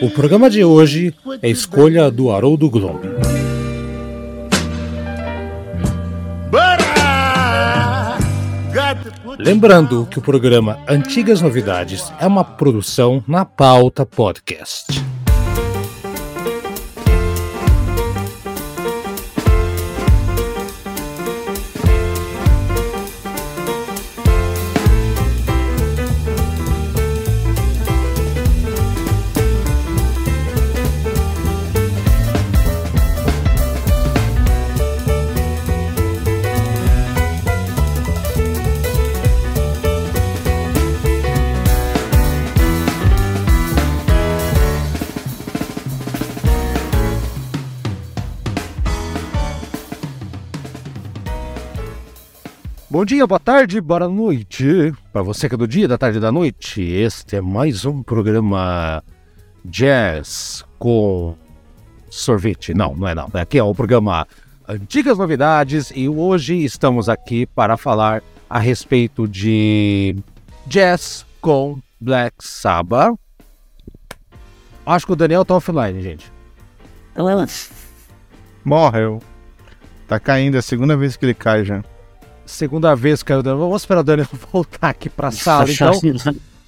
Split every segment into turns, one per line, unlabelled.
O programa de hoje é escolha do Haroldo Glomb. Lembrando que o programa Antigas Novidades é uma produção na pauta podcast. Bom dia, boa tarde, boa noite. Para você que é do dia, da tarde e da noite, este é mais um programa Jazz com sorvete. Não, não é não. Aqui é o programa Antigas Novidades e hoje estamos aqui para falar a respeito de jazz com Black Sabbath. Acho que o Daniel tá offline, gente.
Morreu. Tá caindo, é a segunda vez que ele cai já
segunda vez que o Daniel. Vamos esperar o Daniel voltar aqui para a sala, então.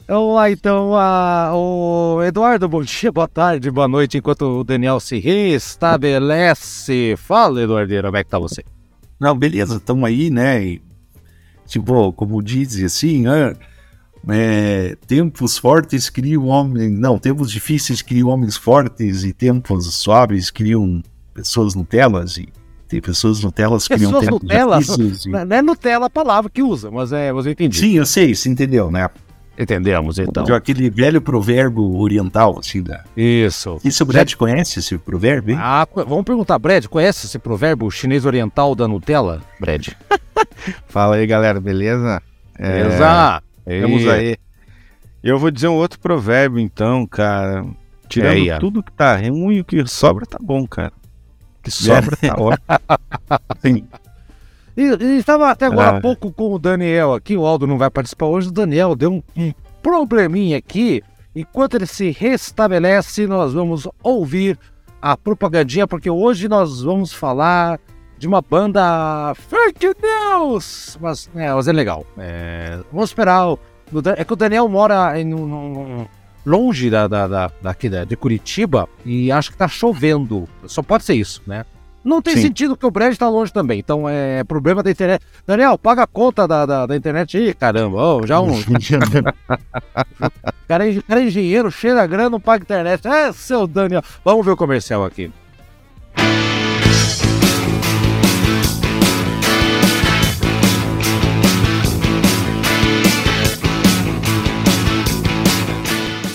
Vamos lá, então, a, o Eduardo, bom dia, boa tarde, boa noite, enquanto o Daniel se restabelece. Fala, Eduardo, como é que tá você?
Não, beleza, estamos aí, né? E, tipo, como dizem assim, é, é, tempos fortes criam homens. Não, tempos difíceis criam homens fortes e tempos suaves criam pessoas Nutelas. E tem pessoas Nutelas que
pessoas criam Nutella, e... Não é Nutella a palavra que usa, mas é, você entendeu.
Sim, eu sei, você entendeu, né?
Entendemos, então.
De aquele velho provérbio oriental, assim, da...
Isso.
Isso o Brad Já... conhece esse provérbio, hein?
Ah, vamos perguntar, Brad, conhece esse provérbio chinês oriental da Nutella, Brad?
Fala aí, galera, beleza?
Beleza!
É... Vamos aí. Eu vou dizer um outro provérbio, então, cara. Tirando é, tudo que tá ruim o que sobra tá bom, cara que sobra tá ótimo.
Sim. E, estava até agora há ah. pouco com o Daniel aqui, o Aldo não vai participar hoje, o Daniel deu um, um probleminha aqui. Enquanto ele se restabelece, nós vamos ouvir a propagandinha, porque hoje nós vamos falar de uma banda fake news, mas, é, mas é legal. É, vamos esperar. O, é que o Daniel mora em um, longe da, da, da, daqui da, de Curitiba e acho que tá chovendo. Só pode ser isso, né? Não tem Sim. sentido que o Brad tá longe também. Então é problema da internet. Daniel, paga a conta da, da, da internet aí, caramba. Oh, já um. cara, é, cara é engenheiro, cheira grana, não paga internet. É, seu Daniel. Vamos ver o comercial aqui.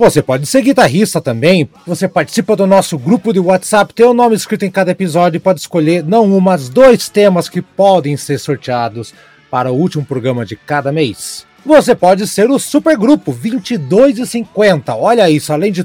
Você pode ser guitarrista também. Você participa do nosso grupo de WhatsApp, tem o nome escrito em cada episódio e pode escolher não um, mas dois temas que podem ser sorteados para o último programa de cada mês.
você pode ser o supergrupo 22,50. Olha isso, além de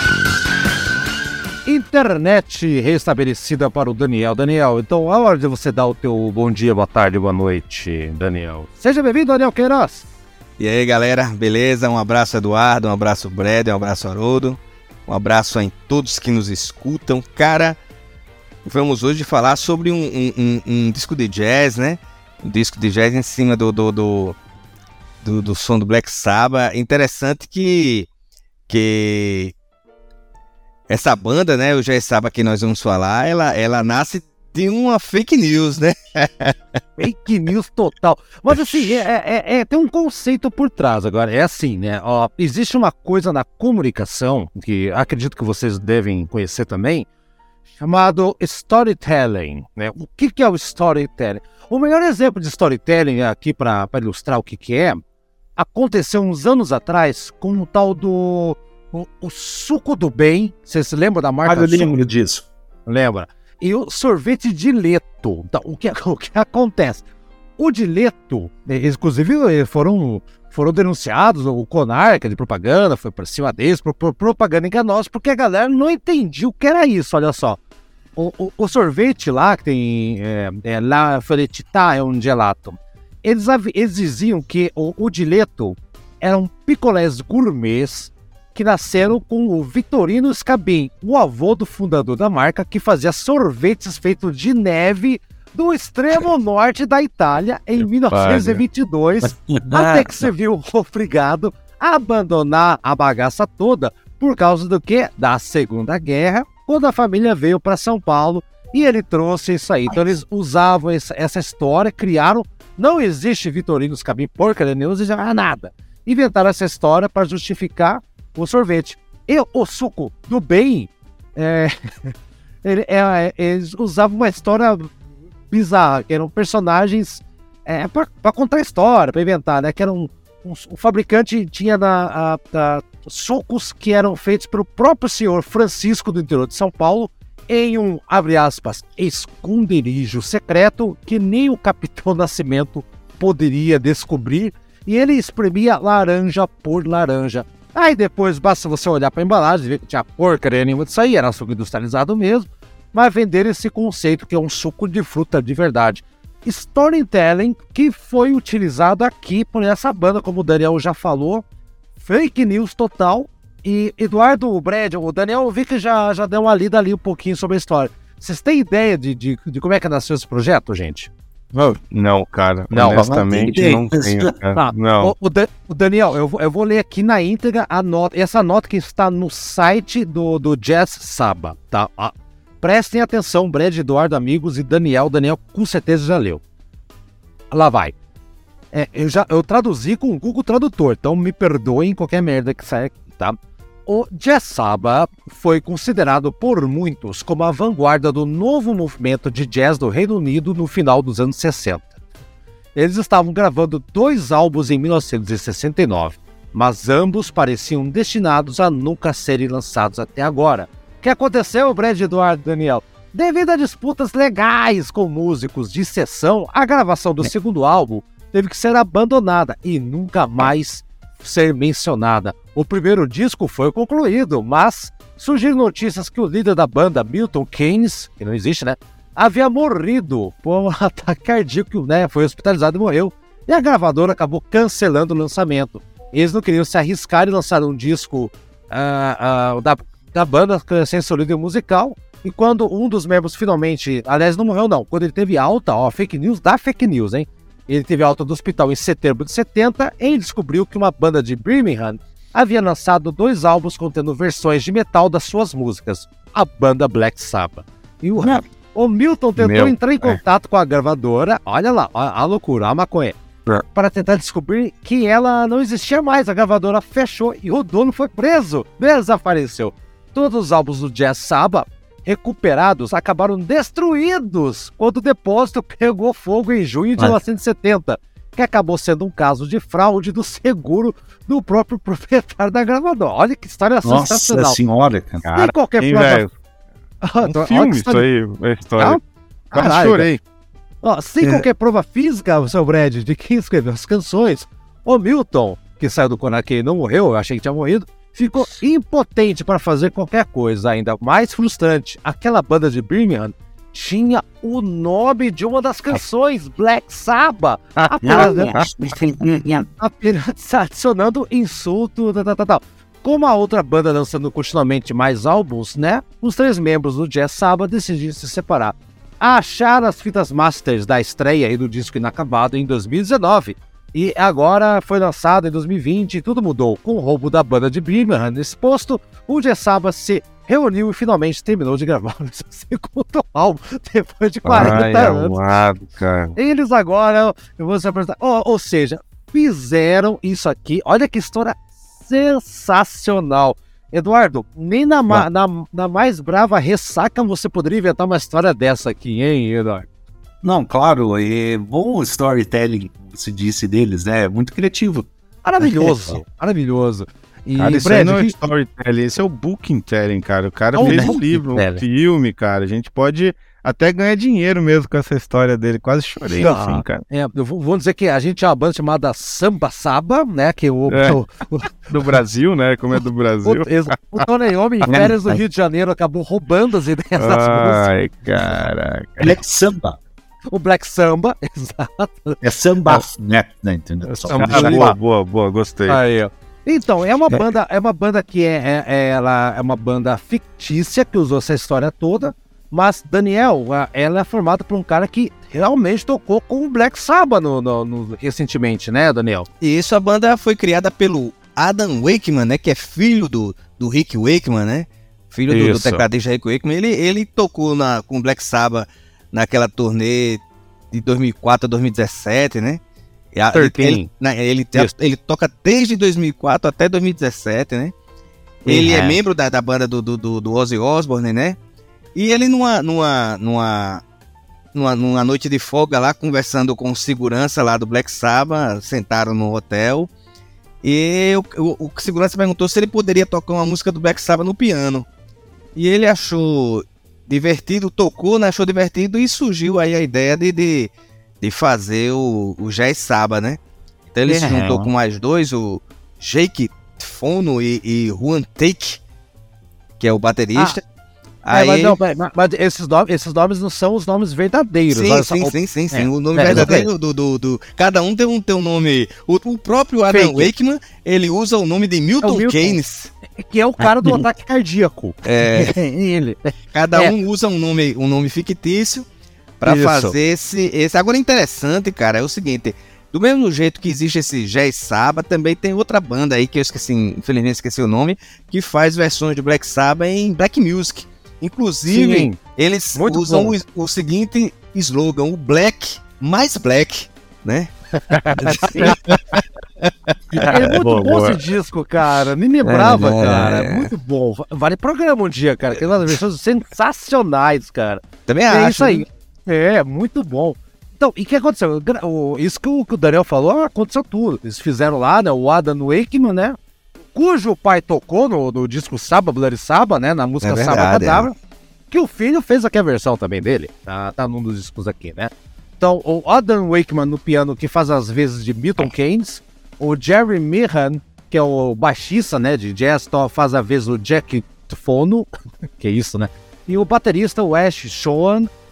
Internet restabelecida para o Daniel. Daniel, então a hora de você dar o teu bom dia, boa tarde, boa noite, Daniel. Seja bem-vindo, Daniel Queiroz.
E aí, galera, beleza? Um abraço, Eduardo, um abraço, Brad, um abraço, Haroldo. Um abraço a todos que nos escutam. Cara, vamos hoje falar sobre um, um, um, um disco de jazz, né? Um disco de jazz em cima do, do, do, do, do som do Black Sabbath. Interessante que, que essa banda, né, o Jazz Sabbath que nós vamos falar, ela, ela nasce de uma fake news, né?
fake news total. Mas assim, é, é, é, é, tem um conceito por trás agora. É assim, né? Ó, existe uma coisa na comunicação, que acredito que vocês devem conhecer também, chamado storytelling. Né? O que, que é o storytelling? O melhor exemplo de storytelling aqui para ilustrar o que, que é, aconteceu uns anos atrás com o tal do o, o suco do bem. Você se lembra da marca? Ah,
eu lembro disso.
Lembra? E o sorvete de leto. Então, o, que, o que acontece? O de leto, né, inclusive foram, foram denunciados, o Conar, que é de propaganda, foi para cima deles, por, por, propaganda enganosa, porque a galera não entendia o que era isso, olha só. O, o, o sorvete lá, que tem é, é, La Felicità, é um gelato, eles, eles diziam que o, o dileto eram picolés gourmets que nasceram com o Vitorino Scabin, o avô do fundador da marca, que fazia sorvetes feitos de neve do extremo norte da Itália em 1922, até que se viu obrigado a abandonar a bagaça toda por causa do que? Da Segunda Guerra, quando a família veio para São Paulo e ele trouxe isso aí. Então eles usavam essa, história, criaram. Não existe Vitorino Scabin porcaria nenhuma, não existe nada. Inventaram essa história para justificar o sorvete. E o suco do bem, é, ele, é, eles usavam uma história bizarra, que eram personagens é, para contar história, para inventar, né? Que eram um, um, fabricante tinha na, a, a, sucos que eram feitos pelo próprio senhor Francisco do interior de São Paulo em um, abre aspas, esconderijo secreto que nem o Capitão Nascimento poderia descobrir e ele espremia laranja por laranja. Aí depois basta você olhar para a embalagem e ver que tinha porcaria nenhuma disso aí, era suco industrializado mesmo, mas vender esse conceito que é um suco de fruta de verdade. Storytelling que foi utilizado aqui por essa banda, como o Daniel já falou, fake news total. E Eduardo Brad, o Daniel, eu vi que já, já deu uma lida ali um pouquinho sobre a história. Vocês têm ideia de, de, de como é que nasceu esse projeto, gente?
Não, cara. Não, honestamente não tenho. Cara. Tá. Não.
O, o, da, o, Daniel, eu, eu vou ler aqui na íntegra a nota. Essa nota que está no site do, do Jazz Saba, tá? Ah, prestem atenção, Brad, Eduardo, amigos e Daniel. Daniel com certeza já leu. Lá vai. É, eu já eu traduzi com o Google Tradutor, então me perdoem qualquer merda que saia aqui, tá? O Jazz Saba foi considerado por muitos como a vanguarda do novo movimento de jazz do Reino Unido no final dos anos 60. Eles estavam gravando dois álbuns em 1969, mas ambos pareciam destinados a nunca serem lançados até agora. O que aconteceu, Brad Eduardo Daniel? Devido a disputas legais com músicos de sessão, a gravação do segundo álbum teve que ser abandonada e nunca mais ser mencionada. O primeiro disco foi concluído, mas surgiram notícias que o líder da banda, Milton Keynes, que não existe, né? Havia morrido por um ataque cardíaco, né? Foi hospitalizado e morreu. E a gravadora acabou cancelando o lançamento. Eles não queriam se arriscar e lançar um disco uh, uh, da, da banda sem seu líder musical. E quando um dos membros finalmente, aliás, não morreu não, quando ele teve alta, ó, fake news da fake news, hein? Ele teve alta do hospital em setembro de 70 e descobriu que uma banda de Birmingham havia lançado dois álbuns contendo versões de metal das suas músicas, a banda Black Sabbath. E o, o Milton tentou Meu, entrar em é. contato é. com a gravadora, olha lá, a, a loucura, a maconha, é. para tentar descobrir que ela não existia mais. A gravadora fechou e o dono foi preso, desapareceu. Todos os álbuns do Jazz Sabbath recuperados acabaram destruídos quando o depósito pegou fogo em junho de 1970, que acabou sendo um caso de fraude do seguro do próprio proprietário da gravadora. Olha que história
Nossa sensacional. Nossa senhora,
cara. Sem qualquer hein, prova...
um filme isso aí, a história.
Ah, Quase chorei. Ó, sem é. qualquer prova física, seu Brad, de quem escreveu as canções, o Milton, que saiu do Konaki e não morreu, eu achei que tinha morrido, ficou impotente para fazer qualquer coisa, ainda mais frustrante. Aquela banda de Birmingham tinha o nome de uma das canções, Black Sabbath, apenas, apenas adicionando insulto, tal, tal, tal. Como a outra banda lançando continuamente mais álbuns, né? Os três membros do Jazz Sabbath decidiram se separar. Acharam as fitas masters da estreia e do disco inacabado em 2019 e agora foi lançado em 2020 e tudo mudou. Com o roubo da banda de Birmingham nesse posto, o Jessaba se reuniu e finalmente terminou de gravar o seu segundo álbum depois de 40 Ai, anos. Amado, cara. Eles agora, eu vou se apresentar, ou, ou seja, fizeram isso aqui. Olha que história sensacional. Eduardo, nem na, na, na, mais brava ressaca você poderia inventar uma história dessa aqui, hein, Eduardo?
Não, claro, é bom storytelling, se disse deles, né? Muito criativo.
Maravilhoso, maravilhoso.
E cara, isso Brad, não é storytelling, esse é o booking telling, cara. O cara fez um livro, um filme, cara. A gente pode até ganhar dinheiro mesmo com essa história dele. Quase chorei, ah, assim, cara.
É, eu vou, vou, dizer que a gente é uma banda chamada Samba Saba, né? Que o,
é,
o,
o, do Brasil, né? Como é do Brasil.
O, o Tony Homem, em férias do Rio de Janeiro, acabou roubando as ideias
das músicas. Ai, caraca.
Ele é samba
o Black Samba, exato.
É samba, né? né? Entendeu?
É samba. Ah, boa, boa, boa, gostei.
Aí, ó. Então, é uma é. banda, é uma banda que é, é, é, ela é uma banda fictícia que usou essa história toda, mas Daniel, ela é formada por um cara que realmente tocou com o Black Sabbath no, no, no, recentemente, né, Daniel?
Isso, a banda foi criada pelo Adam Wakeman, né, que é filho do, do Rick Wakeman, né? Filho do, do tecladista Rick Wakeman. Ele, ele tocou na, com o Black Sabbath naquela turnê de 2004 a 2017, né? Ele, ele, ele, ele, toca desde 2004 até 2017, né? Ele é, é membro da, da banda do, do, do Ozzy Osbourne, né? E ele numa, numa, numa, numa, numa noite de folga lá, conversando com segurança lá do Black Sabbath, sentaram no hotel. E o, o, o segurança perguntou se ele poderia tocar uma música do Black Sabbath no piano. E ele achou divertido, tocou, né, achou divertido e surgiu aí a ideia de, de, de fazer o, o Jazz Saba, né? Então ele é. se juntou com mais dois, o Jake Fono e, e Juan Take, que é o baterista. Ah.
Aí... É, mas, não, mas, esses, nomes, esses nomes não são os nomes verdadeiros.
Sim, sim, sim, sim, sim, é. O nome é, verdadeiro do, do, do, Cada um tem um, tem um nome. O, próprio Adam. Wakeman, ele usa o nome de Milton, é. Keynes.
Que é o cara do ataque cardíaco.
É. ele. Cada é. um usa um nome, um nome fictício para fazer esse, esse. Agora interessante, cara, é o seguinte. Do mesmo jeito que existe esse Jazz Saba, também tem outra banda aí que eu esqueci, infelizmente esqueci o nome, que faz versões de Black Sabbath em Black Music. Inclusive, Sim, eles usam o, o, seguinte slogan: o Black mais Black, né?
é muito boa, bom boa. esse disco, cara. Me lembrava, é, cara. É. Muito bom. Vale programa um dia, cara. Aquelas versões sensacionais, cara.
Também
é
acho.
É isso aí. Né? É, muito bom. Então, e o que aconteceu? Isso que o, que o Daniel falou, aconteceu tudo. Eles fizeram lá, né? O Adam Wakeman, né? Cujo pai tocou no, no disco Saba, Bloody Saba, né? Na música é Saba Cadabra. É. Que o filho fez aqui a versão também dele. Tá, tá num dos discos aqui, né? Então, o Adam Wakeman no piano, que faz as vezes de Milton Keynes. O Jerry Meehan, que é o baixista, né? De jazz, faz a vez o Jack Fono. que é isso, né? E o baterista, o Ash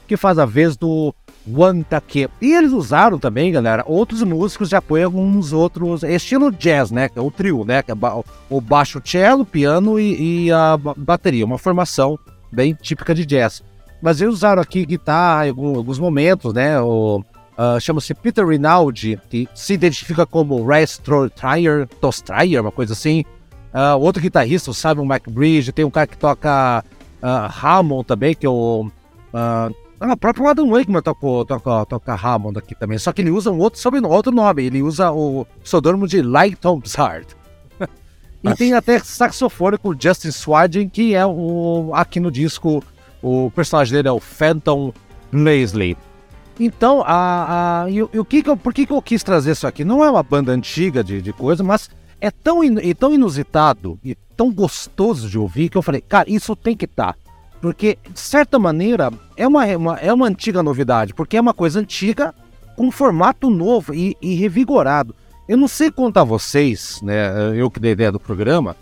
que faz a vez do One Take. E eles usaram também, galera, outros músicos de apoio, alguns outros, estilo jazz, né? É o trio, né? É o baixo cello, piano e, e, a bateria, uma formação bem típica de jazz. Mas eles usaram aqui guitarra em alguns momentos, né? O, uh, chama-se Peter Rinaldi, que se identifica como Restotrier, Tostrier, uma coisa assim. Uh, outro guitarrista, o Simon McBridge, tem um cara que toca uh, Hammond também, que é o Uh, ah, o próprio Adam Wakeman toca, toca, toca Hammond aqui também, só que ele usa um outro, sobrenome, outro nome, ele usa o pseudônimo de Lighton Bzard. e tem até saxofone com Justin Swadin, que é o, aqui no disco O personagem dele é o Phantom Leslie. Então, a, a, e, o que que eu, por que, que eu quis trazer isso aqui? Não é uma banda antiga de, de coisa, mas é tão, in, e tão inusitado e tão gostoso de ouvir que eu falei, cara, isso tem que estar. Tá. Porque, de certa maneira, é uma, é uma, é uma antiga novidade, porque é uma coisa antiga com formato novo e, e revigorado. Eu não sei contar vocês, né, eu que dei ideia do programa,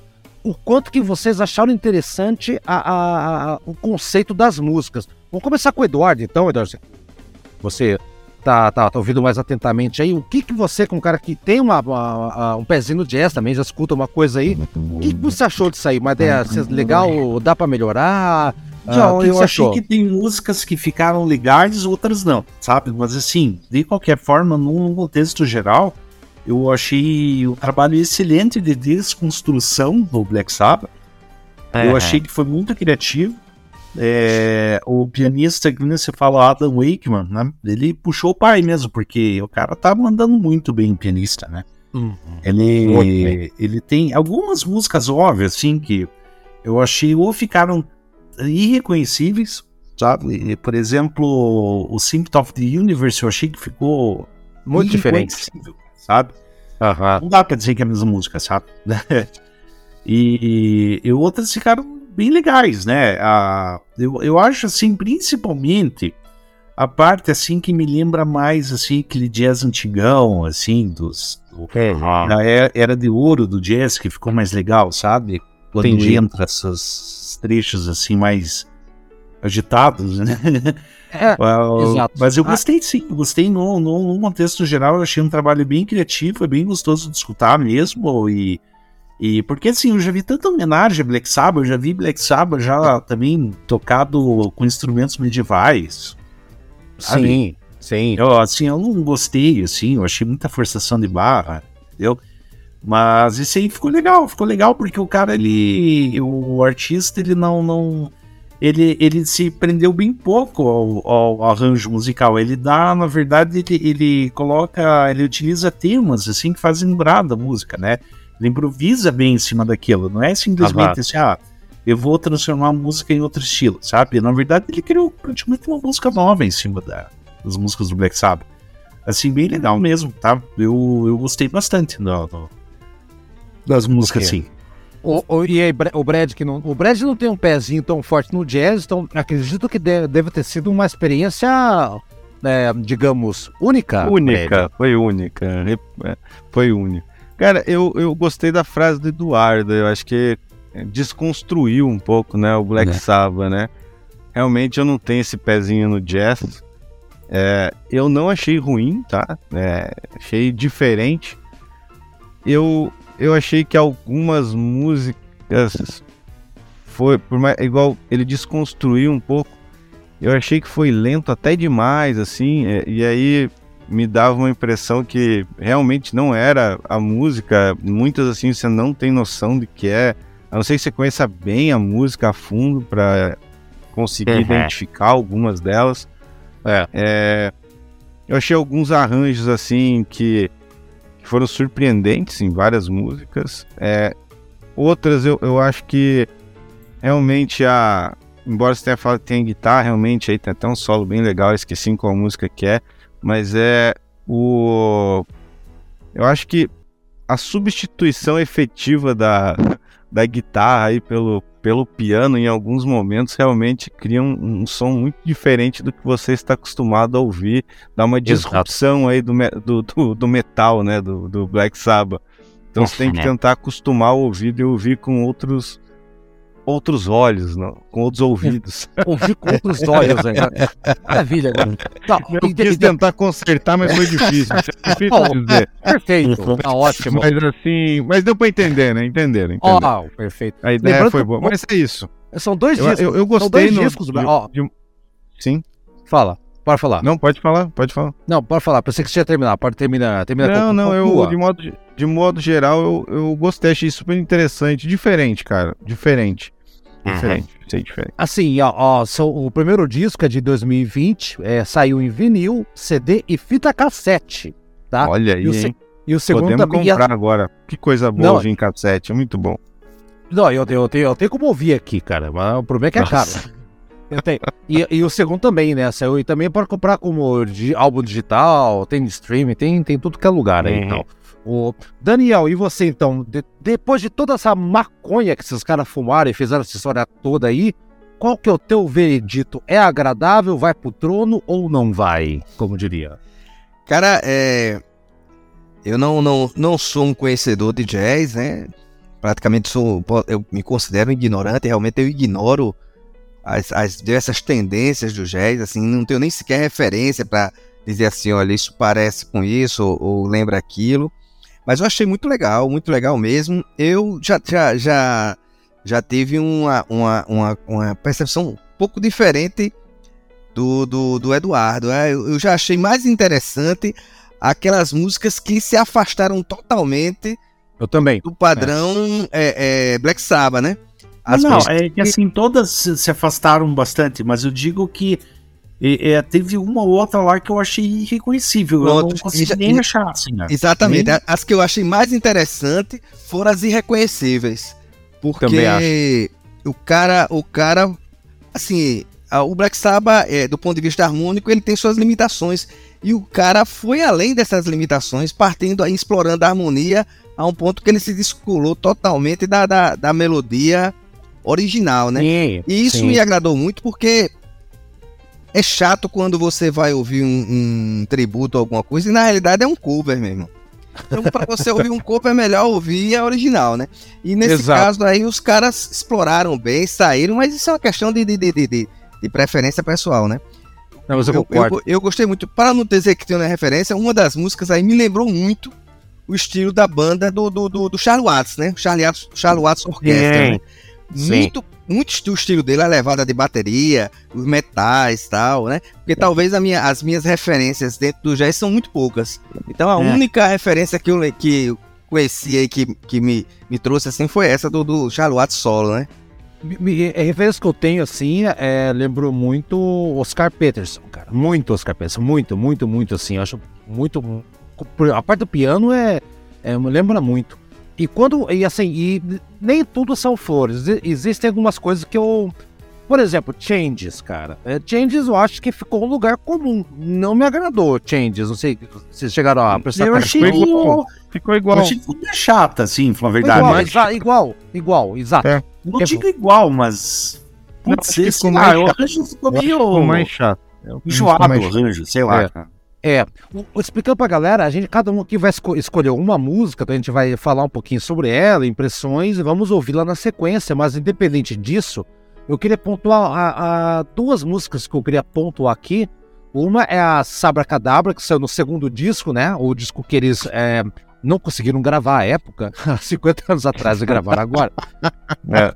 o quanto que vocês acharam interessante a, a, a, o conceito das músicas. Vamos começar com o Eduardo, então, Eduardo. Você tá, tá, tá ouvindo mais atentamente aí. O que que você, com um cara que tem uma, uma, um pezinho no jazz também, já escuta uma coisa aí, o que, que você achou disso aí? Uma ideia legal? Dá para melhorar?
Não, ah, eu achei achou? que tem músicas que ficaram legais, outras não, sabe? Mas assim, de qualquer forma, num contexto geral, eu achei o trabalho excelente de desconstrução do Black Sabbath. É. Eu achei que foi muito criativo. É, o pianista que você fala, Adam Wakeman, né? Ele puxou o pai mesmo, porque o cara tá mandando muito bem pianista, né? Uhum. Ele, ele tem algumas músicas óbvias, assim, que eu achei ou ficaram irreconhecíveis, sabe? Por exemplo, o Symptom of the Universe eu achei que ficou
muito diferente,
sabe? Uhum. Não dá pra dizer que é a mesma música, sabe? e, e outras ficaram bem legais, né? Ah, eu, eu acho assim, principalmente a parte assim que me lembra mais assim aquele jazz antigão, assim, dos do, da era de ouro do jazz que ficou mais legal, sabe? Quando Entendi. entra esses trechos assim mais agitados, né? É, uh, exato. Mas eu ah. gostei sim, eu gostei no, no, no, contexto geral, eu achei um trabalho bem criativo, é bem gostoso de escutar mesmo, e e porque assim, eu já vi tanta homenagem a Black Sabbath, eu já vi Black Sabbath já também tocado com instrumentos medievais.
Sabe? Sim, sim.
Eu, assim, eu não gostei, assim, eu achei muita forçação de barra, entendeu? Mas esse aí ficou legal, ficou legal porque o cara, ele. O artista, ele não. não ele, ele se prendeu bem pouco ao, ao, arranjo musical. Ele dá, na verdade, ele, ele coloca. Ele utiliza temas assim que fazem lembrar da música, né? Ele improvisa bem em cima daquilo. Não é simplesmente assim, ah, eu vou transformar a música em outro estilo, sabe? Na verdade, ele criou praticamente uma música nova em cima da, das músicas do Black Sabbath. Assim, bem legal mesmo, tá? Eu, eu gostei bastante do, do das músicas, okay. assim.
O, o, e aí, o Brad que não. O Brad não tem um pezinho tão forte no jazz, então acredito que deve, deve ter sido uma experiência, é, digamos, única.
Única, Brad. foi única. É, foi única. Cara, eu, eu gostei da frase do Eduardo. Eu acho que desconstruiu um pouco, né, o Black é. Sabbath, né? Realmente eu não tenho esse pezinho no jazz. É, eu não achei ruim, tá? É, achei diferente. Eu, eu achei que algumas músicas foi por mais, igual ele desconstruiu um pouco. Eu achei que foi lento até demais, assim. É, e aí me dava uma impressão que realmente não era a música. Muitas assim você não tem noção de que é. A não ser que você conheça bem a música a fundo para conseguir uhum. identificar algumas delas. É. é. eu achei alguns arranjos assim que, que, foram surpreendentes em várias músicas. É, outras eu, eu acho que realmente a. Embora você tenha falado que tem guitarra, realmente aí tem até um solo bem legal, esqueci qual música que é mas é o. Eu acho que a substituição efetiva da, da guitarra aí pelo, pelo piano em alguns momentos realmente cria um, um som muito diferente do que você está acostumado a ouvir, dá uma disrupção aí do, do, do, do, metal, né, do, do Black Sabbath. Então você tem que tentar acostumar o ouvido e ouvir com outros outros olhos, não, com outros ouvidos.
Ouvir com outros olhos, né? Maravilha.
Tá, eu e, quis e, tentar consertar, mas foi difícil. Difícil
dizer. Perfeito, tá ótimo.
Mas assim, mas deu pra entender, né? Entenderam, entenderam.
Oh, perfeito.
A ideia Lembrando foi boa, mas é isso.
São dois
discos. Eu, eu, gostei São dois no, discos,
de, ó. De,
sim.
Fala. Pode falar.
Não, pode falar, pode falar.
Não, pode falar. Pensei que você ia terminar. Pode terminar. terminar
não, com, não, eu, de modo, de modo geral, eu, eu gostei, achei super interessante. Diferente, cara. Diferente. Diferente, uhum. sei diferente.
Assim, ó, ó o primeiro disco é de 2020, é, saiu em vinil, CD e fita cassete, tá?
Olha aí,
e o,
hein?
E o segundo
Podemos também comprar ia... agora. Que coisa boa Não, em cassete, é muito bom.
Não, eu, eu, tenho, eu tenho como ouvir aqui, cara, mas o problema é que é Nossa. caro. Eu tenho. E, e, o segundo também, né? Saiu e também pode comprar como de, álbum digital, tem streaming, tem, tem tudo que é lugar aí. Uhum. Então. Daniel, e você então? De, depois de toda essa maconha que esses caras fumaram e fizeram essa história toda aí, qual que é o teu veredito? É agradável, vai pro trono ou não vai? Como diria?
Cara, é. Eu não, não, não sou um conhecedor de jazz, né? Praticamente sou. Eu me considero ignorante, realmente eu ignoro as, as diversas tendências do jazz, assim, não tenho nem sequer referência para dizer assim, olha, isso parece com isso ou, ou, lembra aquilo. Mas eu achei muito legal, muito legal mesmo. Eu já já já, já tive uma, uma, uma, uma percepção um pouco diferente do, do, do Eduardo. É, eu, eu já achei mais interessante aquelas músicas que se afastaram totalmente
eu também.
do padrão é. É, Black Sabbath, né?
As não, é que assim, todas se afastaram bastante, mas eu digo que é, teve uma ou outra lá que eu achei irreconhecível. Pronto, eu não consegui nem achar. Assim,
né? Exatamente. Nem... As que eu achei mais interessante foram as irreconhecíveis. Porque o cara, o cara, assim, o Black Sabbath, é, do ponto de vista harmônico, ele tem suas limitações. E o cara foi além dessas limitações, partindo aí, explorando a harmonia a um ponto que ele se descolou totalmente da, da, da melodia original, né? Sim, e isso sim. me agradou muito porque é chato quando você vai ouvir um, um tributo a alguma coisa e na realidade é um cover mesmo. Então, para você ouvir um cover é melhor ouvir a original, né? E nesse Exato. caso aí, os caras exploraram bem, saíram, mas isso é uma questão de, de, de, de, de preferência pessoal, né?
Não, mas eu, eu, eu,
eu, gostei muito. Para não dizer que tem uma referência, uma das músicas aí me lembrou muito o estilo da banda do, do, do, do Charlie Watts, né? Charlie Watts, Charlie Watts Orquestra, né? Muito, muito do estilo dele, a levada de bateria, os metais e tal, né? Porque talvez minha, as minhas referências dentro do jazz são muito poucas. Então a é. única referência que eu, que eu conheci aí, que, que me, me trouxe assim, foi essa do, do Charlotte solo, né?
A referência que eu tenho, assim, é, lembrou muito Oscar Peterson, cara. Muito Oscar Peterson, muito, muito, muito, assim. Eu acho muito. A parte do piano é, é lembra muito. E quando. E assim, e nem tudo são flores. Existem algumas coisas que eu. Por exemplo, Changes, cara. É, Changes eu acho que ficou um lugar comum. Não me agradou, Changes. Não sei se chegaram a
prestar Eu achei ficou igual. Ficou igual. Eu achei que ficou chata, assim, na verdade.
Igual, mas... exa igual, igual, exato. É.
Não é, digo igual, mas.
Putz, ficou mais ah, chato. ficou meio. Ficou
mais chato. Enjoado o arranjo, sei lá, é. cara.
É, explicando pra galera, a gente, cada um aqui vai esco escolher uma música, então a gente vai falar um pouquinho sobre ela, impressões, e vamos ouvi-la na sequência, mas independente disso, eu queria pontuar a, a, duas músicas que eu queria pontuar aqui. Uma é a Sabra Cadabra, que saiu no segundo disco, né? O disco que eles é, não conseguiram gravar à época, 50 anos atrás, e gravaram agora. É.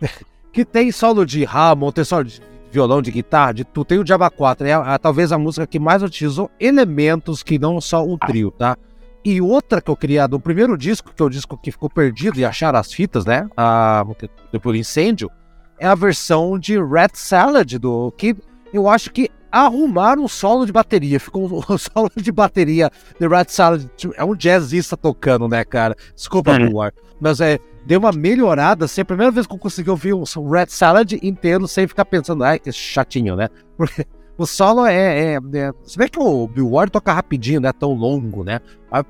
que tem solo de Hammond, tem solo de violão, de guitarra, de tu tem o Diaba 4, é a, a, talvez a música que mais utilizou elementos que não só o trio, tá? E outra que eu queria do primeiro disco, que é o disco que ficou perdido e acharam as fitas, né? A, depois do incêndio, é a versão de Red Salad, do que eu acho que arrumaram um solo de bateria. Ficou um solo de bateria de Red Salad. É um jazzista tocando, né, cara? Desculpa, uhum. Mas é, deu uma melhorada, assim, a primeira vez que eu consegui ouvir um Red Salad inteiro sem ficar pensando, ai, que chatinho, né? Porque o solo é, é, é. Se bem que o Bill Ward toca rapidinho, não é tão longo, né?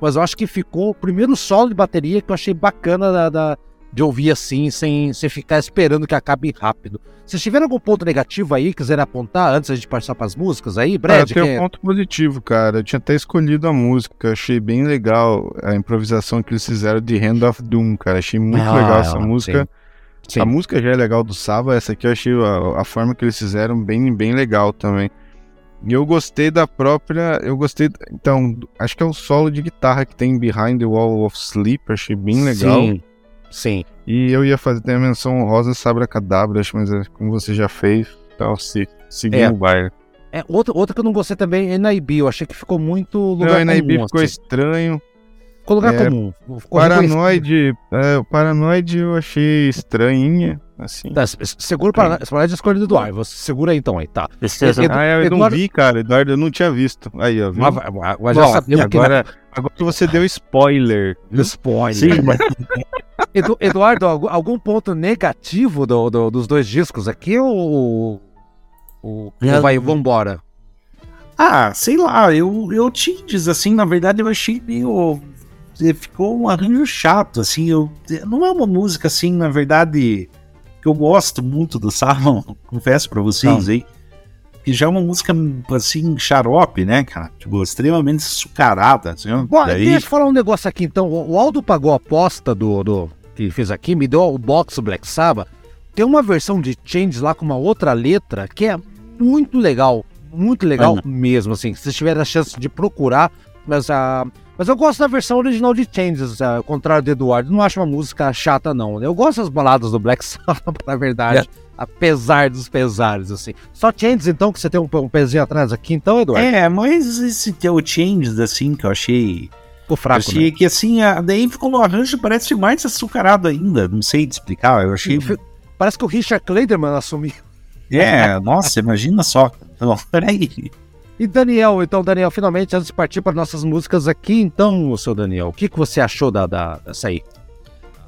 Mas eu acho que ficou o primeiro solo de bateria que eu achei bacana da, da de ouvir assim, sem, sem ficar esperando que acabe rápido. Se tiver algum ponto negativo aí, quiser apontar antes de passar para as músicas aí, Brad? Ah, eu
tenho um ponto positivo, cara. Eu tinha até escolhido a música, achei bem legal a improvisação que eles fizeram de Hand of Doom, cara. Achei muito ah, legal essa música. Sim. Sim. A música já é legal do Saba, essa aqui eu achei a, a forma que eles fizeram bem, bem legal também. E eu gostei da própria. Eu gostei. Então, acho que é o solo de guitarra que tem Behind the Wall of Sleep. Achei bem legal.
Sim. Sim.
E eu ia fazer a menção rosa Sabra Cadabra, mas é como você já fez, tal, se seguir é. o baile.
É, outra, outra que eu não gostei também é NIB, eu achei que ficou muito lugar
não, NIB ficou assim. estranho.
Ficou lugar é, comum.
Ficou Paranoide, é, o Paranoide eu achei estranhinha, assim.
Tá, segura o Paranoide escolhido do ar, você segura aí então aí, tá.
ah, eu Eduardo... não vi, cara, Eduardo, eu não tinha visto. Aí, ó, viu? Mas,
mas já Bom, sabia
agora, que... agora você deu spoiler.
Spoiler. Sim, mas... Edu, Eduardo, algum ponto negativo do, do, dos dois discos aqui ou Ou, ou vai, vambora?
Ah, sei lá, eu, eu Tindes, assim, na verdade eu achei meio. Ficou um arranjo chato, assim. Eu, não é uma música, assim, na verdade, que eu gosto muito do Salmon, confesso pra vocês aí. Que já é uma música, assim, xarope, né, cara? Tipo, extremamente açucarada. Assim,
Bom, daí... deixa eu falar um negócio aqui, então. O Aldo pagou a aposta do, do que fez aqui, me deu o box Black Sabbath. Tem uma versão de Change lá com uma outra letra que é muito legal muito legal mesmo, assim. Se vocês tiverem a chance de procurar, mas a. Uh, mas eu gosto da versão original de Changes, uh, ao contrário do Eduardo. Não acho uma música chata, não. Eu gosto das baladas do Black Sabbath, na verdade. É. Apesar dos pesares, assim. Só Changes, então, que você tem um, um pezinho atrás aqui, então, Eduardo?
É, mas esse teu Changes, assim, que eu achei.
Ficou fraco,
eu achei né? que, assim, a, daí ficou no arranjo, parece mais açucarado ainda. Não sei te explicar, eu achei...
Parece que o Richard Kleiderman assumiu.
É, nossa, imagina só. Não, peraí.
E Daniel, então, Daniel, finalmente, antes de partir para nossas músicas aqui, então, seu Daniel, o que, que você achou da, da, dessa aí?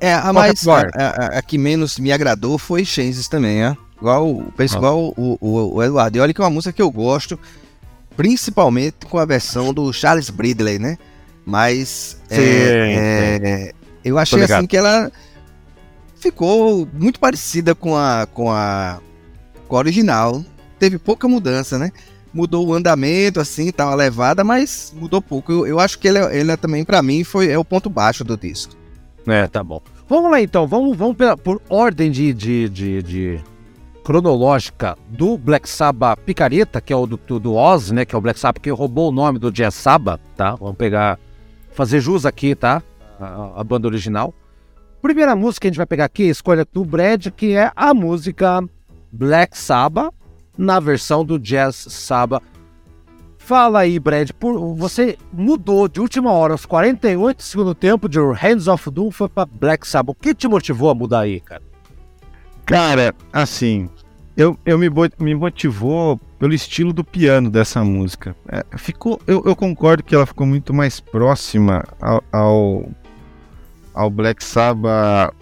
É, a mais. A, a, a, que menos me agradou foi Changes também, é? Igual, penso ah. igual o, o, o, Eduardo. E olha que é uma música que eu gosto, principalmente com a versão do Charles Bridley, né? Mas. Sim, é, é, eu achei assim que ela ficou muito parecida com a, com a com a original. Teve pouca mudança, né? Mudou o andamento, assim, tá uma levada, mas mudou pouco. Eu, eu acho que ele, ele também, para mim, foi é o ponto baixo do disco.
É, tá bom. Vamos lá então, vamos, vamos pela, por ordem de, de, de, de, cronológica do Black Sabbath Picareta, que é o do, do Oz, né? Que é o Black Sabbath que roubou o nome do Jazz Sabbath, tá? Vamos pegar, fazer jus aqui, tá? A, a, banda original. Primeira música que a gente vai pegar aqui, escolha do Brad, que é a música Black Sabbath na versão do Jazz Sabbath. Fala aí, Brad, por, você mudou de última hora, aos 48 segundo tempo, de Hands of Doom foi para Black Sabbath. O que te motivou a mudar aí, cara?
Cara, assim, eu, eu me, me motivou pelo estilo do piano dessa música. É, ficou, eu, eu, concordo que ela ficou muito mais próxima ao, ao, ao Black Sabbath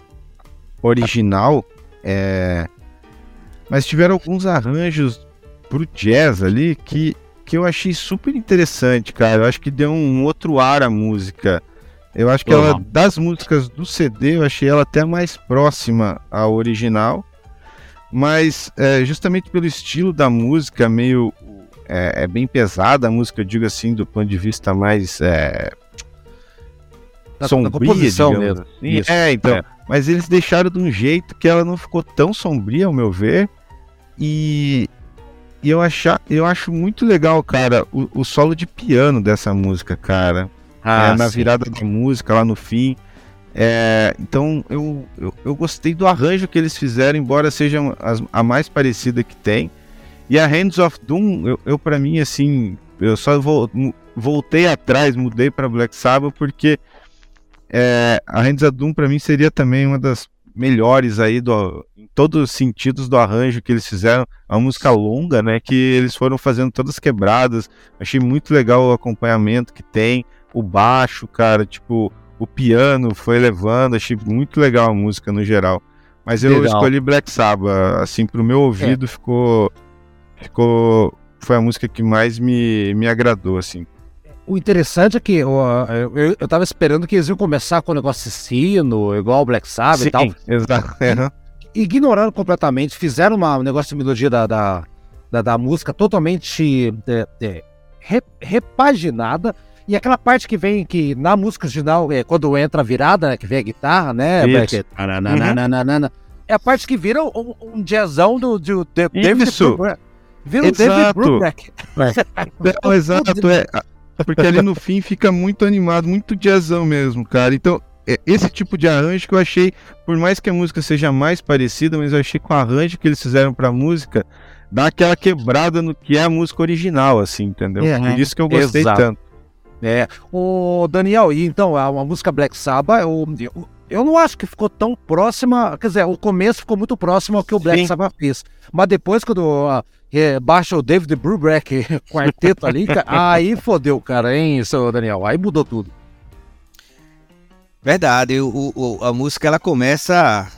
original. É, mas tiveram alguns arranjos pro jazz ali que, que eu achei super interessante, cara. Eu acho que deu um outro ar à música. Eu acho que ela, das músicas do CD, eu achei ela até mais próxima ao original. Mas é, justamente pelo estilo da música, meio. É, é, bem pesada a música, eu digo assim, do ponto de vista mais. É, sombria, digamos. Assim. É, então. É. Mas eles deixaram de um jeito que ela não ficou tão sombria, ao meu ver. E, e eu, achar, eu acho muito legal, cara, o, o solo de piano dessa música, cara. Ah, é, na virada da música, lá no fim. É, então eu, eu, eu, gostei do arranjo que eles fizeram, embora seja a, a mais parecida que tem. E a Hands of Doom, eu, eu para mim, assim, eu só vou, voltei atrás, mudei para Black Sabbath, porque é, a Hands of Doom para mim seria também uma das melhores aí do, em todos os sentidos do arranjo que eles fizeram. É uma música longa, né? Que eles foram fazendo todas quebradas. Achei muito legal o acompanhamento que tem, o baixo, cara, tipo, o piano foi levando. Achei muito legal a música no geral. Mas eu legal. escolhi Black Sabbath, assim, pro meu ouvido é. ficou. Ficou. Foi a música que mais me, me agradou, assim.
O interessante é que eu, eu, eu tava esperando que eles iam começar com o negócio de sino, igual o Black Sabbath Sim, e tal.
Exato.
Ignorando completamente, fizeram uma, um negócio de melodia da, da, da, da música totalmente é, é, repaginada. E aquela parte que vem que na música original, é, quando entra a virada, né, que vem a guitarra, né?
Isso.
uhum. É a parte que vira um, um jazzão do, do, do
David Isso.
Vira o David Brubeck.
É. exato, é. Porque ali no fim fica muito animado, muito jazzão mesmo, cara. Então, é esse tipo de arranjo que eu achei, por mais que a música seja mais parecida, mas eu achei que o arranjo que eles fizeram pra música dá aquela quebrada no que é a música original, assim, entendeu? É, por isso que eu gostei exato. tanto.
É. O Daniel, e então, a, a música Black Sabbath, eu, eu, eu, não acho que ficou tão próxima. Quer dizer, o começo ficou muito próximo ao que o Black Sim. Sabbath fez. Mas depois, quando uh, é, baixa o David Brubeck quarteto ali, aí fodeu, cara, hein, seu Daniel? Aí mudou tudo.
Verdade, o, o, a música ela começa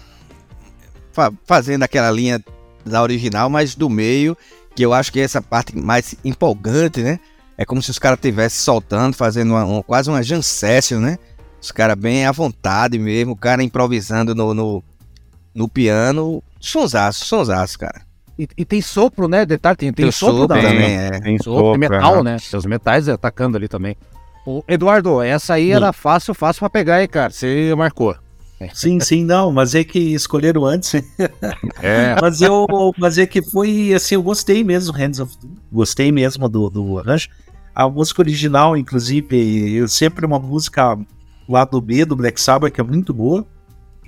fa fazendo aquela linha da original, mas do meio, que que eu acho que é essa parte mais empolgante, né? É como se os caras estivessem soltando, fazendo uma, uma, quase uma session, né? Os caras bem à vontade mesmo, o cara improvisando no, no, no piano. Sonsaço, sonsaço, cara.
E, e, tem sopro, né? Detalhe, tem, tem,
tem
sopro,
sopro
também.
É.
Tem sopro, tem metal, é. né? Tem os metais atacando ali também. O Eduardo, essa aí era fácil, fácil pra pegar aí, cara. Você marcou.
Sim, sim, não, mas é que escolheram antes. é. mas eu, mas é que foi assim, eu gostei mesmo do Hands of Doom. Gostei mesmo do, do arranjo. A música original, inclusive, eu sempre uma música lá do B do Black Sabbath que é muito boa.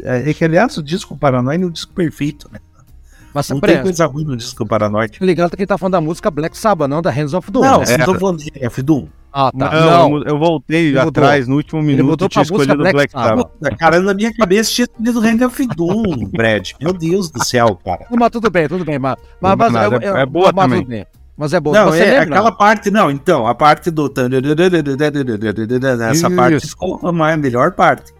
É, é que aliás o disco Paranoid é um disco perfeito, né? Mas não tem coisa ruim no disco Paranoid.
Ligado que ele tá falando da música Black Sabbath, não da Hands of Doom.
Não,
né?
tá falando de F-Doom.
Ah, tá. Não, não. Eu, voltei atrás no último minuto e tinha escolhido Black, Black Sabbath.
Cara, na minha cabeça tinha escolhido Hand of Doom, Brad. Meu Deus do céu, cara.
Mas tudo bem, tudo bem. Mas, mas, mas
nada,
eu,
é boa mas, também.
Mas é boa.
Não, Você é lembra? aquela parte, não, então, a parte do. Essa parte, desculpa, mas é a melhor parte.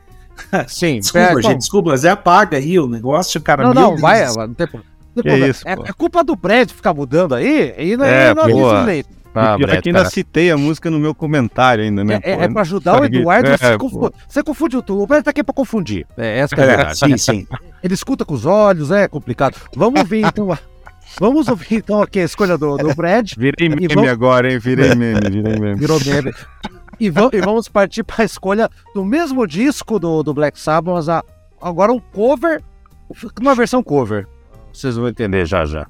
Sim,
desculpa, gente, desculpa, mas é apaga aí o negócio, cara.
Não, não, vai, não tem problema. É, isso, é, é, culpa do Brad ficar mudando aí e não é, não
é leito. Ah, pior que ainda citei a música no meu comentário ainda, né?
É, é, é pra ajudar o Eduardo. É, você, confunde, você confundiu tudo. O Brad tá aqui pra confundir. É essa que é a verdade.
sim, sim.
Ele escuta com os olhos, é complicado. Vamos ver então. Vamos ouvir então aqui a escolha do, do Brad.
Virei meme vamos... agora, hein? Virei meme, virei meme.
Virou meme. E, vamos, e vamos partir para a escolha do mesmo disco do, do Black Sabbath, mas a, agora um cover, uma versão cover. Vocês vão entender já já.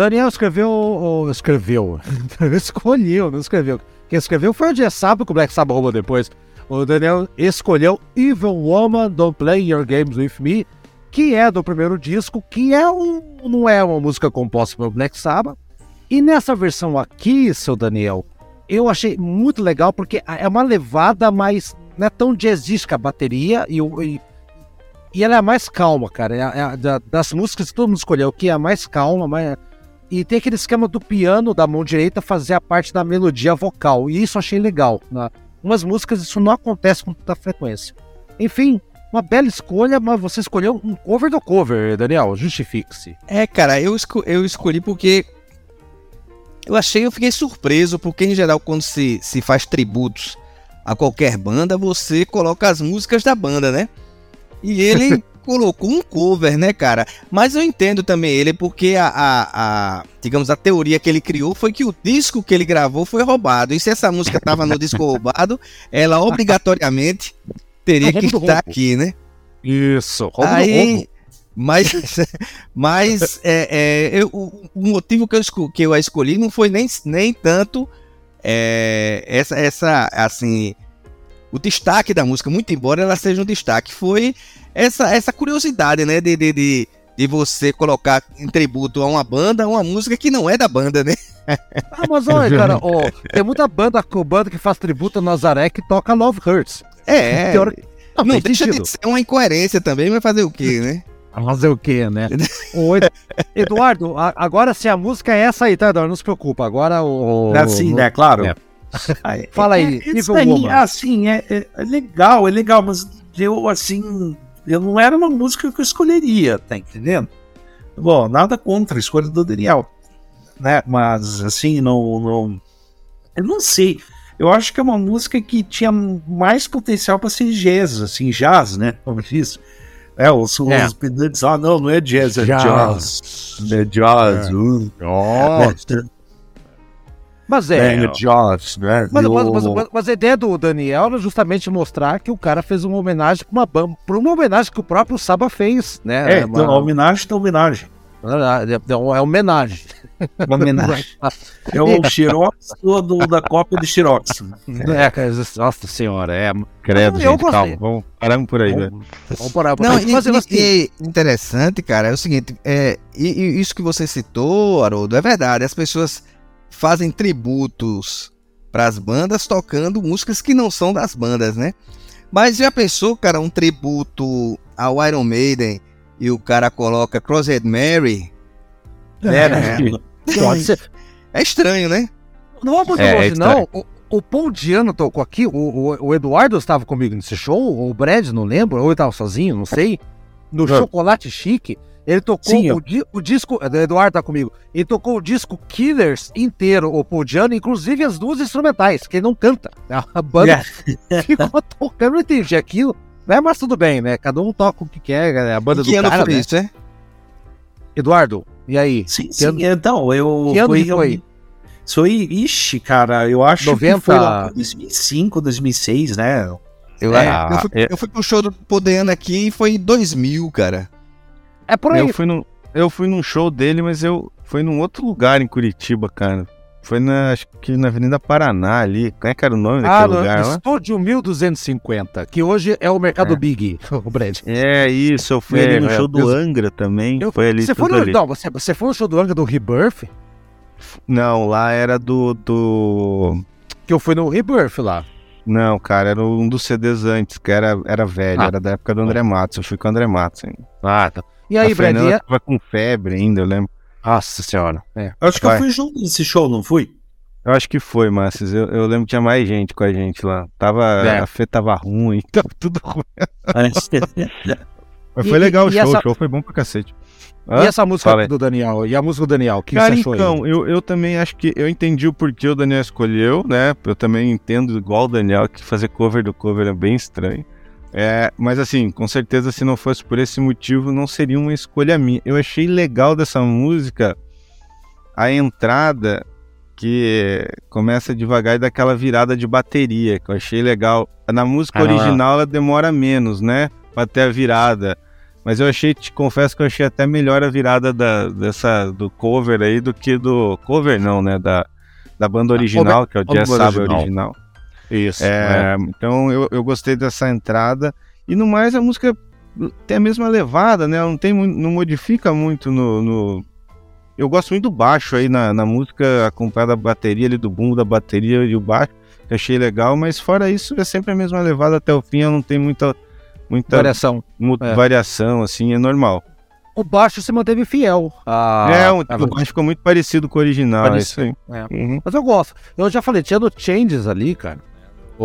Daniel escreveu. Ou escreveu. escolheu, não escreveu. Quem escreveu foi o Jess Sabo, que o Black Sabbath roubou depois. O Daniel escolheu Evil Woman, Don't Play Your Games With Me, que é do primeiro disco, que é um, não é uma música composta pelo Black Sabbath. E nessa versão aqui, seu Daniel, eu achei muito legal porque é uma levada mais. Não é tão jazzística a bateria e, e, e ela é mais calma, cara. É, é, das músicas que todo mundo escolheu, que é a mais calma, mais, e tem aquele esquema do piano da mão direita fazer a parte da melodia vocal. E isso eu achei legal. Né? Umas músicas isso não acontece com tanta frequência. Enfim, uma bela escolha, mas você escolheu um cover do cover, Daniel. Justifique-se.
É, cara, eu, esco eu escolhi porque eu achei, eu fiquei surpreso, porque em geral, quando se, se faz tributos a qualquer banda, você coloca as músicas da banda, né? E ele colocou um cover, né, cara? Mas eu entendo também ele, porque a, a, a, digamos, a teoria que ele criou foi que o disco que ele gravou foi roubado. E se essa música tava no disco roubado, ela obrigatoriamente teria que estar aqui, né?
Isso,
roubo Aí, mas, mas é, é, eu, o motivo que eu, que eu a escolhi não foi nem, nem tanto é, essa, essa, assim, o destaque da música, muito embora ela seja um destaque, foi essa, essa curiosidade, né, de, de, de, de você colocar em tributo a uma banda uma música que não é da banda, né?
Ah, mas olha, cara, ó, tem muita banda, banda que faz tributo a Nazaré que toca Love Hurts.
É, não, não deixa sentido. de ser uma incoerência também, mas fazer o quê, né?
Fazer o quê, né? o Eduardo, agora se a música é essa aí, tá, Eduardo? Não se preocupa. Agora o.
É assim, né? Claro. É.
Fala aí,
é, isso aí, assim, é, é, é, legal, é legal, mas eu, assim, eu não era uma música que eu escolheria, tá entendendo? Bom, nada contra a escolha do Daniel, né? Mas, assim, não, não. Eu não sei. Eu acho que é uma música que tinha mais potencial para ser jazz, assim, jazz, né? Como diz. É, os, é. os pedantes, ah, não, não é jazz, é jazz. jazz. É jazz. É. Uh.
Mas é. é jazz, né? Mas, mas, mas, mas, a ideia do Daniel era justamente mostrar que o cara fez uma homenagem para uma banda, para uma homenagem que o próprio Saba fez, né?
É, uma... então, a homenagem da homenagem.
É, é, é homenagem.
Uma homenagem. É o Xerox do, da cópia de Xerox.
É, nossa senhora, é.
Credo, eu gente, calma. Vamos, paramos por aí, velho.
Vamos parar por Não, aí. Mas, e, assim... e, interessante, cara, é o seguinte, é, e, e isso que você citou, Haroldo, é verdade. As pessoas fazem tributos para as bandas tocando músicas que não são das bandas, né? Mas já pensou, cara, um tributo ao Iron Maiden e o cara coloca Crosshead Mary?
É, é,
é, é estranho, né?
Não vamos é, longe, é não. O, o Paul Diano tocou aqui, o, o, o, Eduardo estava comigo nesse show, ou o Brad, não lembro, ou ele estava sozinho, não sei. No Chocolate Chique, ele tocou Sim, o, di o, disco. Eduardo tá comigo. Ele tocou o disco Killers inteiro, o Paul Diano, inclusive as duas instrumentais, que ele não canta. A banda yeah. ficou tocando, eu não entendi aquilo. Né? Mas tudo bem, né? Cada um toca o que quer, né? a banda
e do
que
cara. Foi né? isso, é?
Eduardo, e aí?
Sim, que sim. Ano... Então, eu. Que ano foi? foi? Eu... Foi, ixi, cara, eu acho
90... que
foi lá 2005, 2006, né?
Eu, é, eu, fui, é... eu fui pro show do Podendo aqui e foi em 2000, cara.
É por aí. Eu fui, no, eu fui num show dele, mas eu fui num outro lugar em Curitiba, cara. Foi na, acho que na Avenida Paraná ali. Como é que era o nome ah, daquele lugar lá?
Estúdio 1250, que hoje é o Mercado é. Big, o Brad.
É, isso. Eu fui é, ali no é, show do Angra também. Eu, foi ali
você foi no, ali. Não, você, você foi no show do Angra do Rebirth?
Não, lá era do, do...
Que eu fui no Rebirth lá.
Não, cara, era um dos CDs antes, que era, era velho, ah. era da época do André Matos. Eu fui com o André Matos ainda.
Ah, tá. E aí, Brad?
Fernanda tava com febre ainda, eu lembro.
Nossa senhora.
É. Acho que Vai. eu fui junto nesse show, não fui?
Eu acho que foi, Márcio. Eu, eu, lembro que tinha mais gente com a gente lá. Tava, é. A fé tava ruim, tava tudo ruim. Mas foi e, legal e, o show, essa... o show foi bom pra cacete.
Ah, e essa música Fala do Daniel? E a música do Daniel? O que Cara, você achou
então, eu, eu também acho que eu entendi o porquê o Daniel escolheu, né? Eu também entendo igual o Daniel que fazer cover do cover é bem estranho. É, mas assim, com certeza se não fosse por esse motivo, não seria uma escolha minha. Eu achei legal dessa música a entrada que começa devagar e dá aquela virada de bateria, que eu achei legal. Na música ah, original ela demora menos, né? Pra ter a virada. Mas eu achei, te confesso que eu achei até melhor a virada da, dessa, do cover aí do que do. Cover não, né? Da, da banda original, que é o Jazz Sabe original.
Isso.
É, é. Então eu, eu gostei dessa entrada. E no mais, a música tem a mesma levada, né? Não, tem, não modifica muito no, no... Eu gosto muito do baixo aí na, na música, acompanhada da bateria ali, do boom da bateria e o baixo, que achei legal, mas fora isso é sempre a mesma levada até o fim, não tem muita muita
variação,
é. variação assim, é normal.
O baixo se manteve fiel.
A... É, o, o baixo ficou muito parecido com o original, parecido. é isso
aí. É. Uhum. Mas eu gosto. Eu já falei, tinha no Changes ali, cara.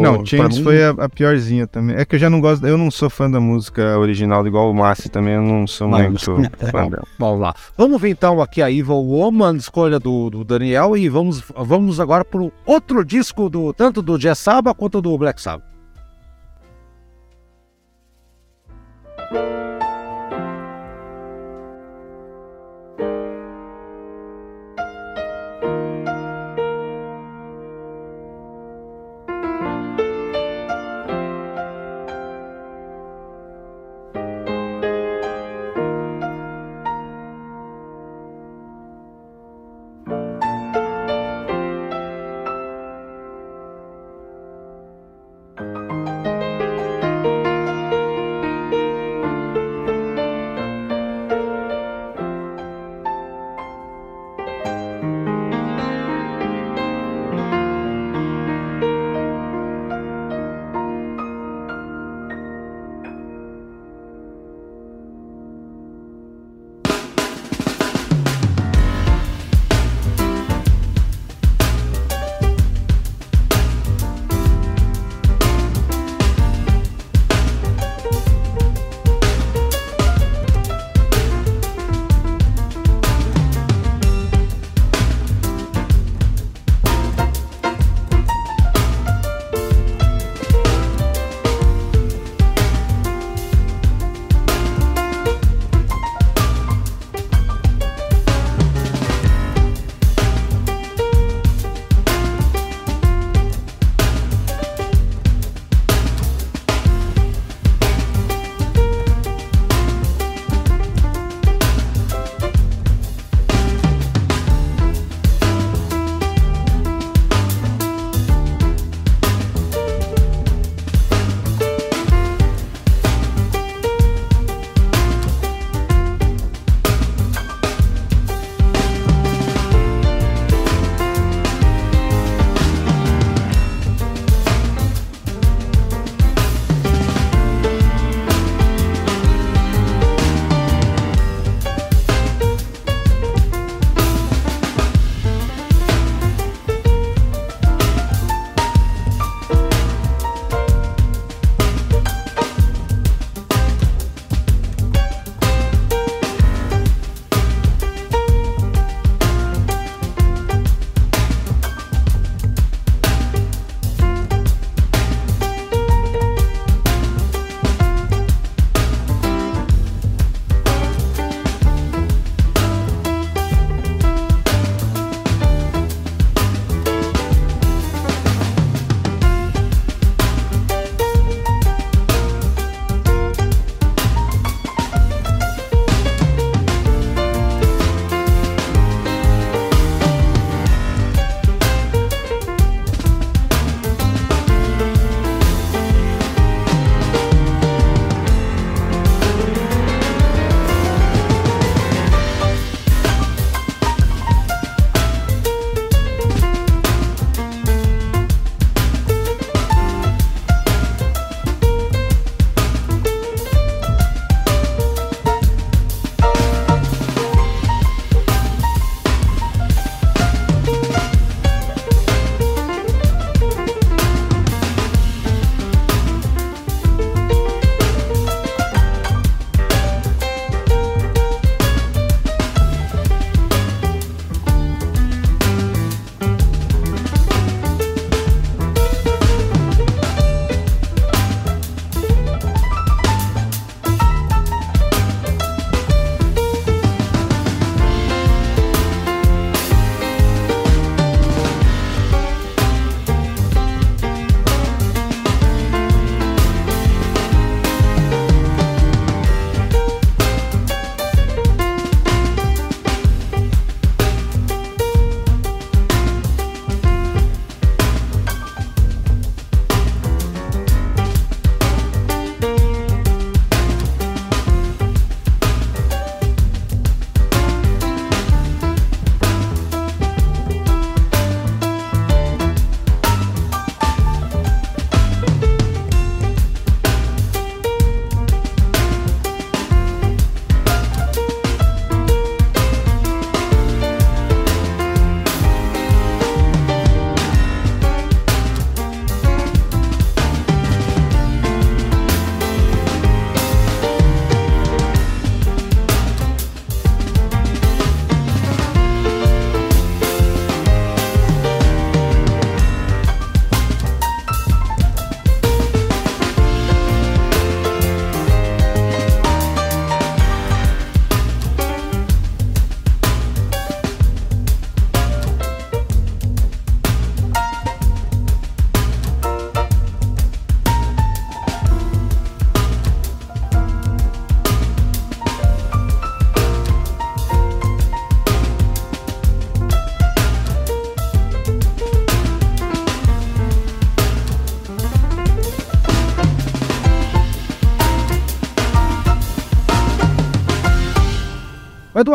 Não, Changes mim... foi a, a, piorzinha também. É que eu já não gosto, eu não sou fã da música original, igual o Massi também, eu não sou Mas, muito fã dela.
Vamos lá. Vamos ver então aqui a Evil Woman, escolha do, do Daniel, e vamos, vamos agora para outro disco, do tanto do Jazz Sabbath quanto do Black Sabbath.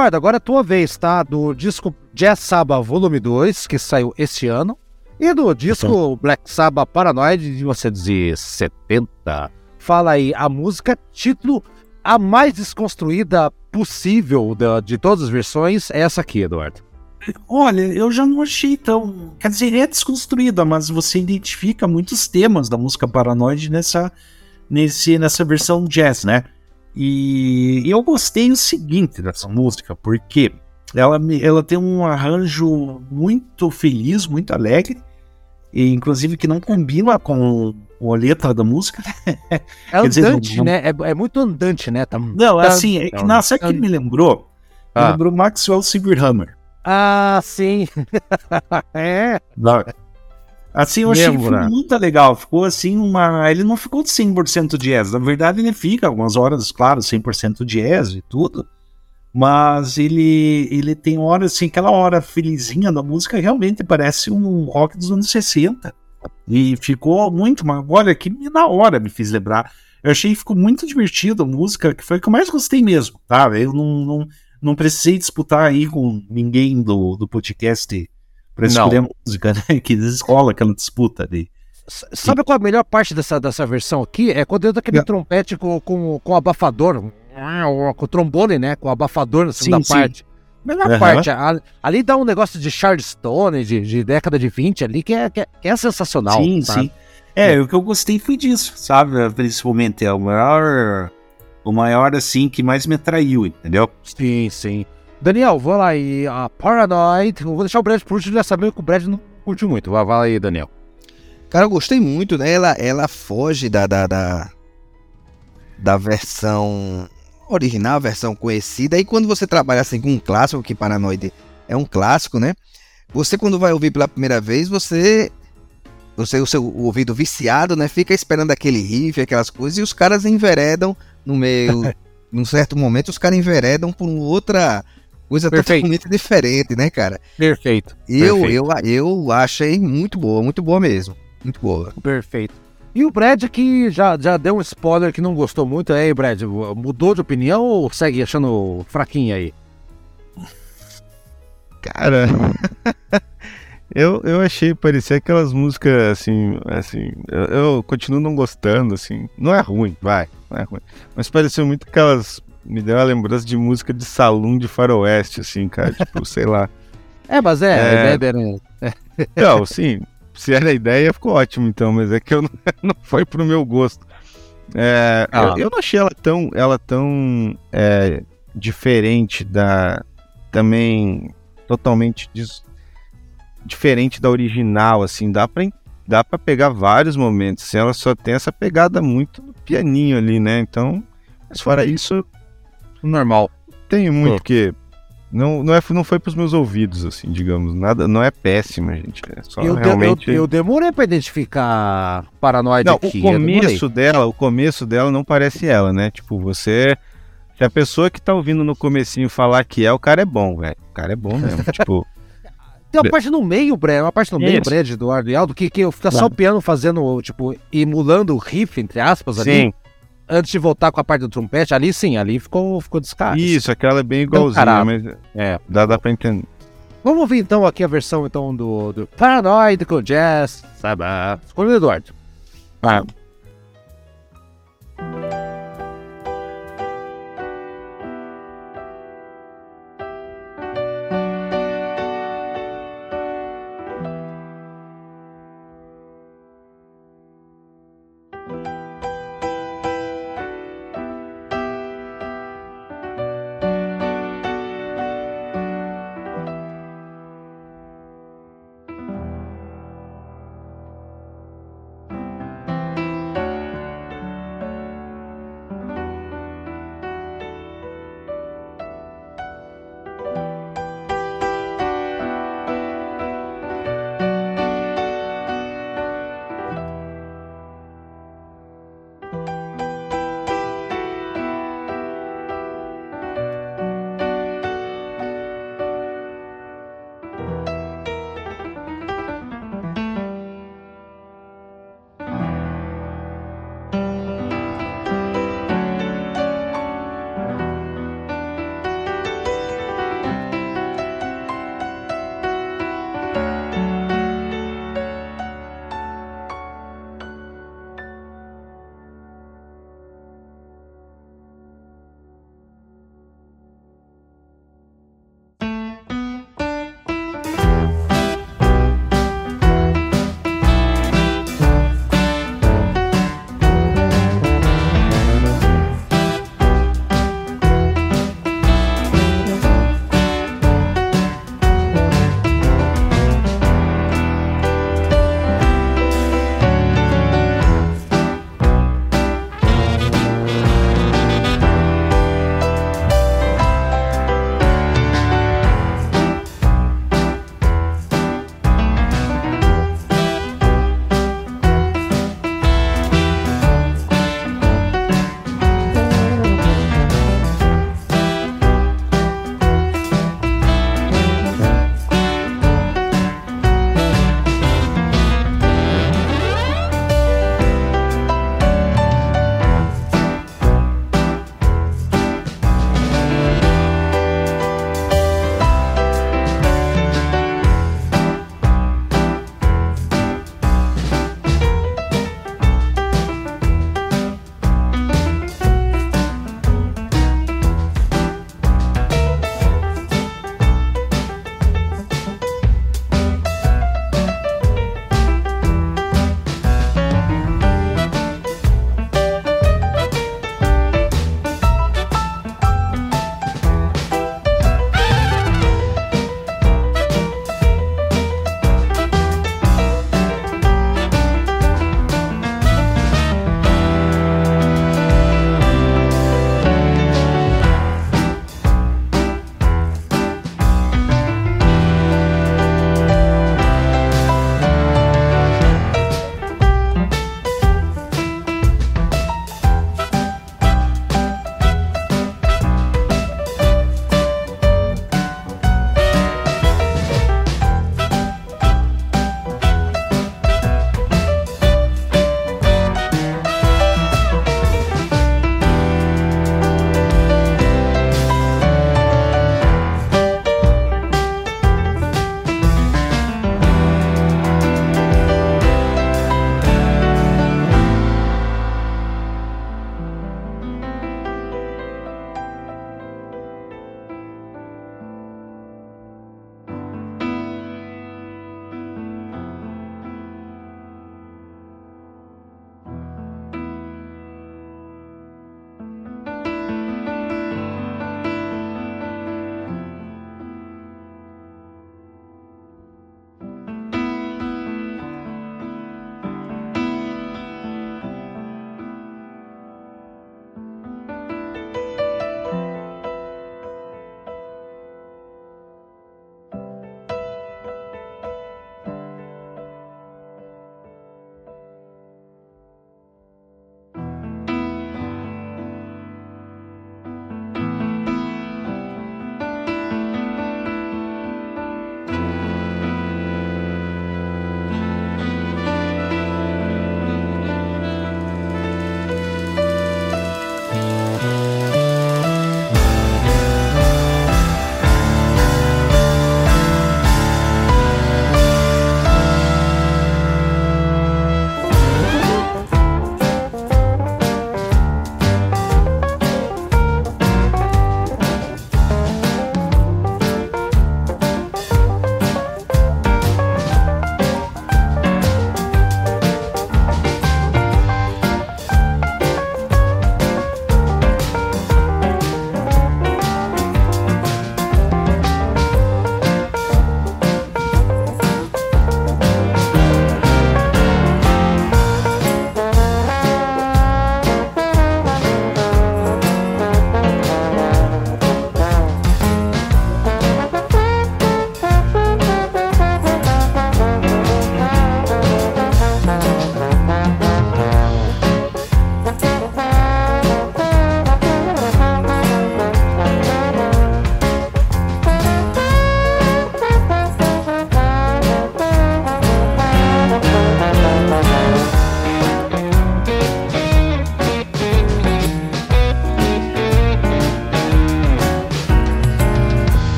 Eduardo, agora é a tua vez, tá? Do disco Jazz Saba Volume 2, que saiu esse ano, e do disco Black Sabbath Paranoid de 1970. Fala aí, a música, título a mais desconstruída possível de, de todas as versões é essa aqui, Eduardo.
Olha, eu já não achei tão. Quer dizer, é desconstruída, mas você identifica muitos temas da música Paranoid nessa, nesse, nessa versão jazz, né? E eu gostei o seguinte dessa música, porque ela, ela tem um arranjo muito feliz, muito alegre, e inclusive que não combina com a letra da música.
É andante, dizer, né? É, é, muito andante, né?
Tá, não, tá, assim, é que, não, sabe o que me lembrou? Ah. Me lembrou Maxwell Silverhammer.
Ah, sim. é.
Não. Assim, eu achei ficou muito legal. Ficou assim uma. Ele não ficou 100% jazz. Na verdade, ele fica algumas horas, claro, 100% jazz e tudo. Mas ele, ele tem horas, assim, aquela hora felizinha da música realmente parece um rock dos anos 60. E ficou muito, mas olha, que na hora me fiz lembrar. Eu achei que ficou muito divertido a música, que foi o que eu mais gostei mesmo, tá? Eu não, não, não precisei disputar aí com ninguém do, do podcast pra escolher a música, né? Que escola aquela disputa ali.
Sabe qual é a melhor parte dessa, dessa versão aqui? É quando entra aquele é. trompete com, com, com abafador, com o trombone, né? Com abafador na segunda sim, parte. Sim. Melhor uhum. parte, ali dá um negócio de Charleston, de, de década de 20 ali, que é, que é, que é sensacional.
Sim, sabe? sim. É, é, o que eu gostei foi disso, sabe? Principalmente, é o maior, o maior, assim, que mais me atraiu, entendeu?
Sim, sim. Daniel, vou lá e a Paranoid, eu vou deixar o Brad por último, já sabendo que o Brad não curte muito. Vai, vai aí, Daniel.
Cara, eu gostei muito, né? Ela, ela foge da, da, da, da versão original, a versão conhecida. E quando você trabalha assim com um clássico, que Paranoid é um clássico, né? Você quando vai ouvir pela primeira vez, você você o seu ouvido viciado, né? Fica esperando aquele riff, aquelas coisas e os caras enveredam no meio, num certo momento os caras enveredam por outra coisa Perfeito. totalmente diferente, né, cara?
Perfeito.
Eu
Perfeito.
eu eu achei muito boa, muito boa mesmo. Muito boa.
Perfeito. E o Brad que já, já deu um spoiler que não gostou muito. aí, Brad, mudou de opinião ou segue achando fraquinho aí?
Cara, eu, eu achei parecer aquelas músicas assim, assim, eu, eu, continuo não gostando, assim. Não é ruim, vai, não é ruim. Mas pareceu muito aquelas. Me deu uma lembrança de música de salão de faroeste, assim, cara, tipo, sei lá.
É, mas é, é...
é... Não, sim, se era a ideia, ficou ótimo então, mas é que eu não, não foi pro meu gosto. É, ah. eu, eu, não achei ela tão, ela tão é, diferente da. Também totalmente dis, diferente da original, assim. Dá pra, dá pra pegar vários momentos. Assim, ela só tem essa pegada muito do pianinho ali, né? Então, mas fora isso, normal. Tem muito que não, não, é, não foi pros meus ouvidos, assim, digamos. Nada, não é péssima, gente. É só
eu,
realmente...
eu, eu demorei pra identificar paranoide não, aqui.
O começo dela, o começo dela não parece ela, né? Tipo, você. Se a pessoa que tá ouvindo no comecinho falar que é, o cara é bom, velho. O cara é bom mesmo. tipo.
Tem uma parte no meio, Brad, uma parte no meio, Brad, Eduardo e Aldo, que, que fica só o piano fazendo, tipo, emulando o riff, entre aspas, ali. Antes de voltar com a parte do trompete, ali sim, ali ficou, ficou descarado.
Isso, aquela é bem igualzinha, mas é, dá, dá pra entender.
Vamos ouvir então aqui a versão então do, do Paranoid com Jazz, sabe? Escolha o Eduardo.
Ah.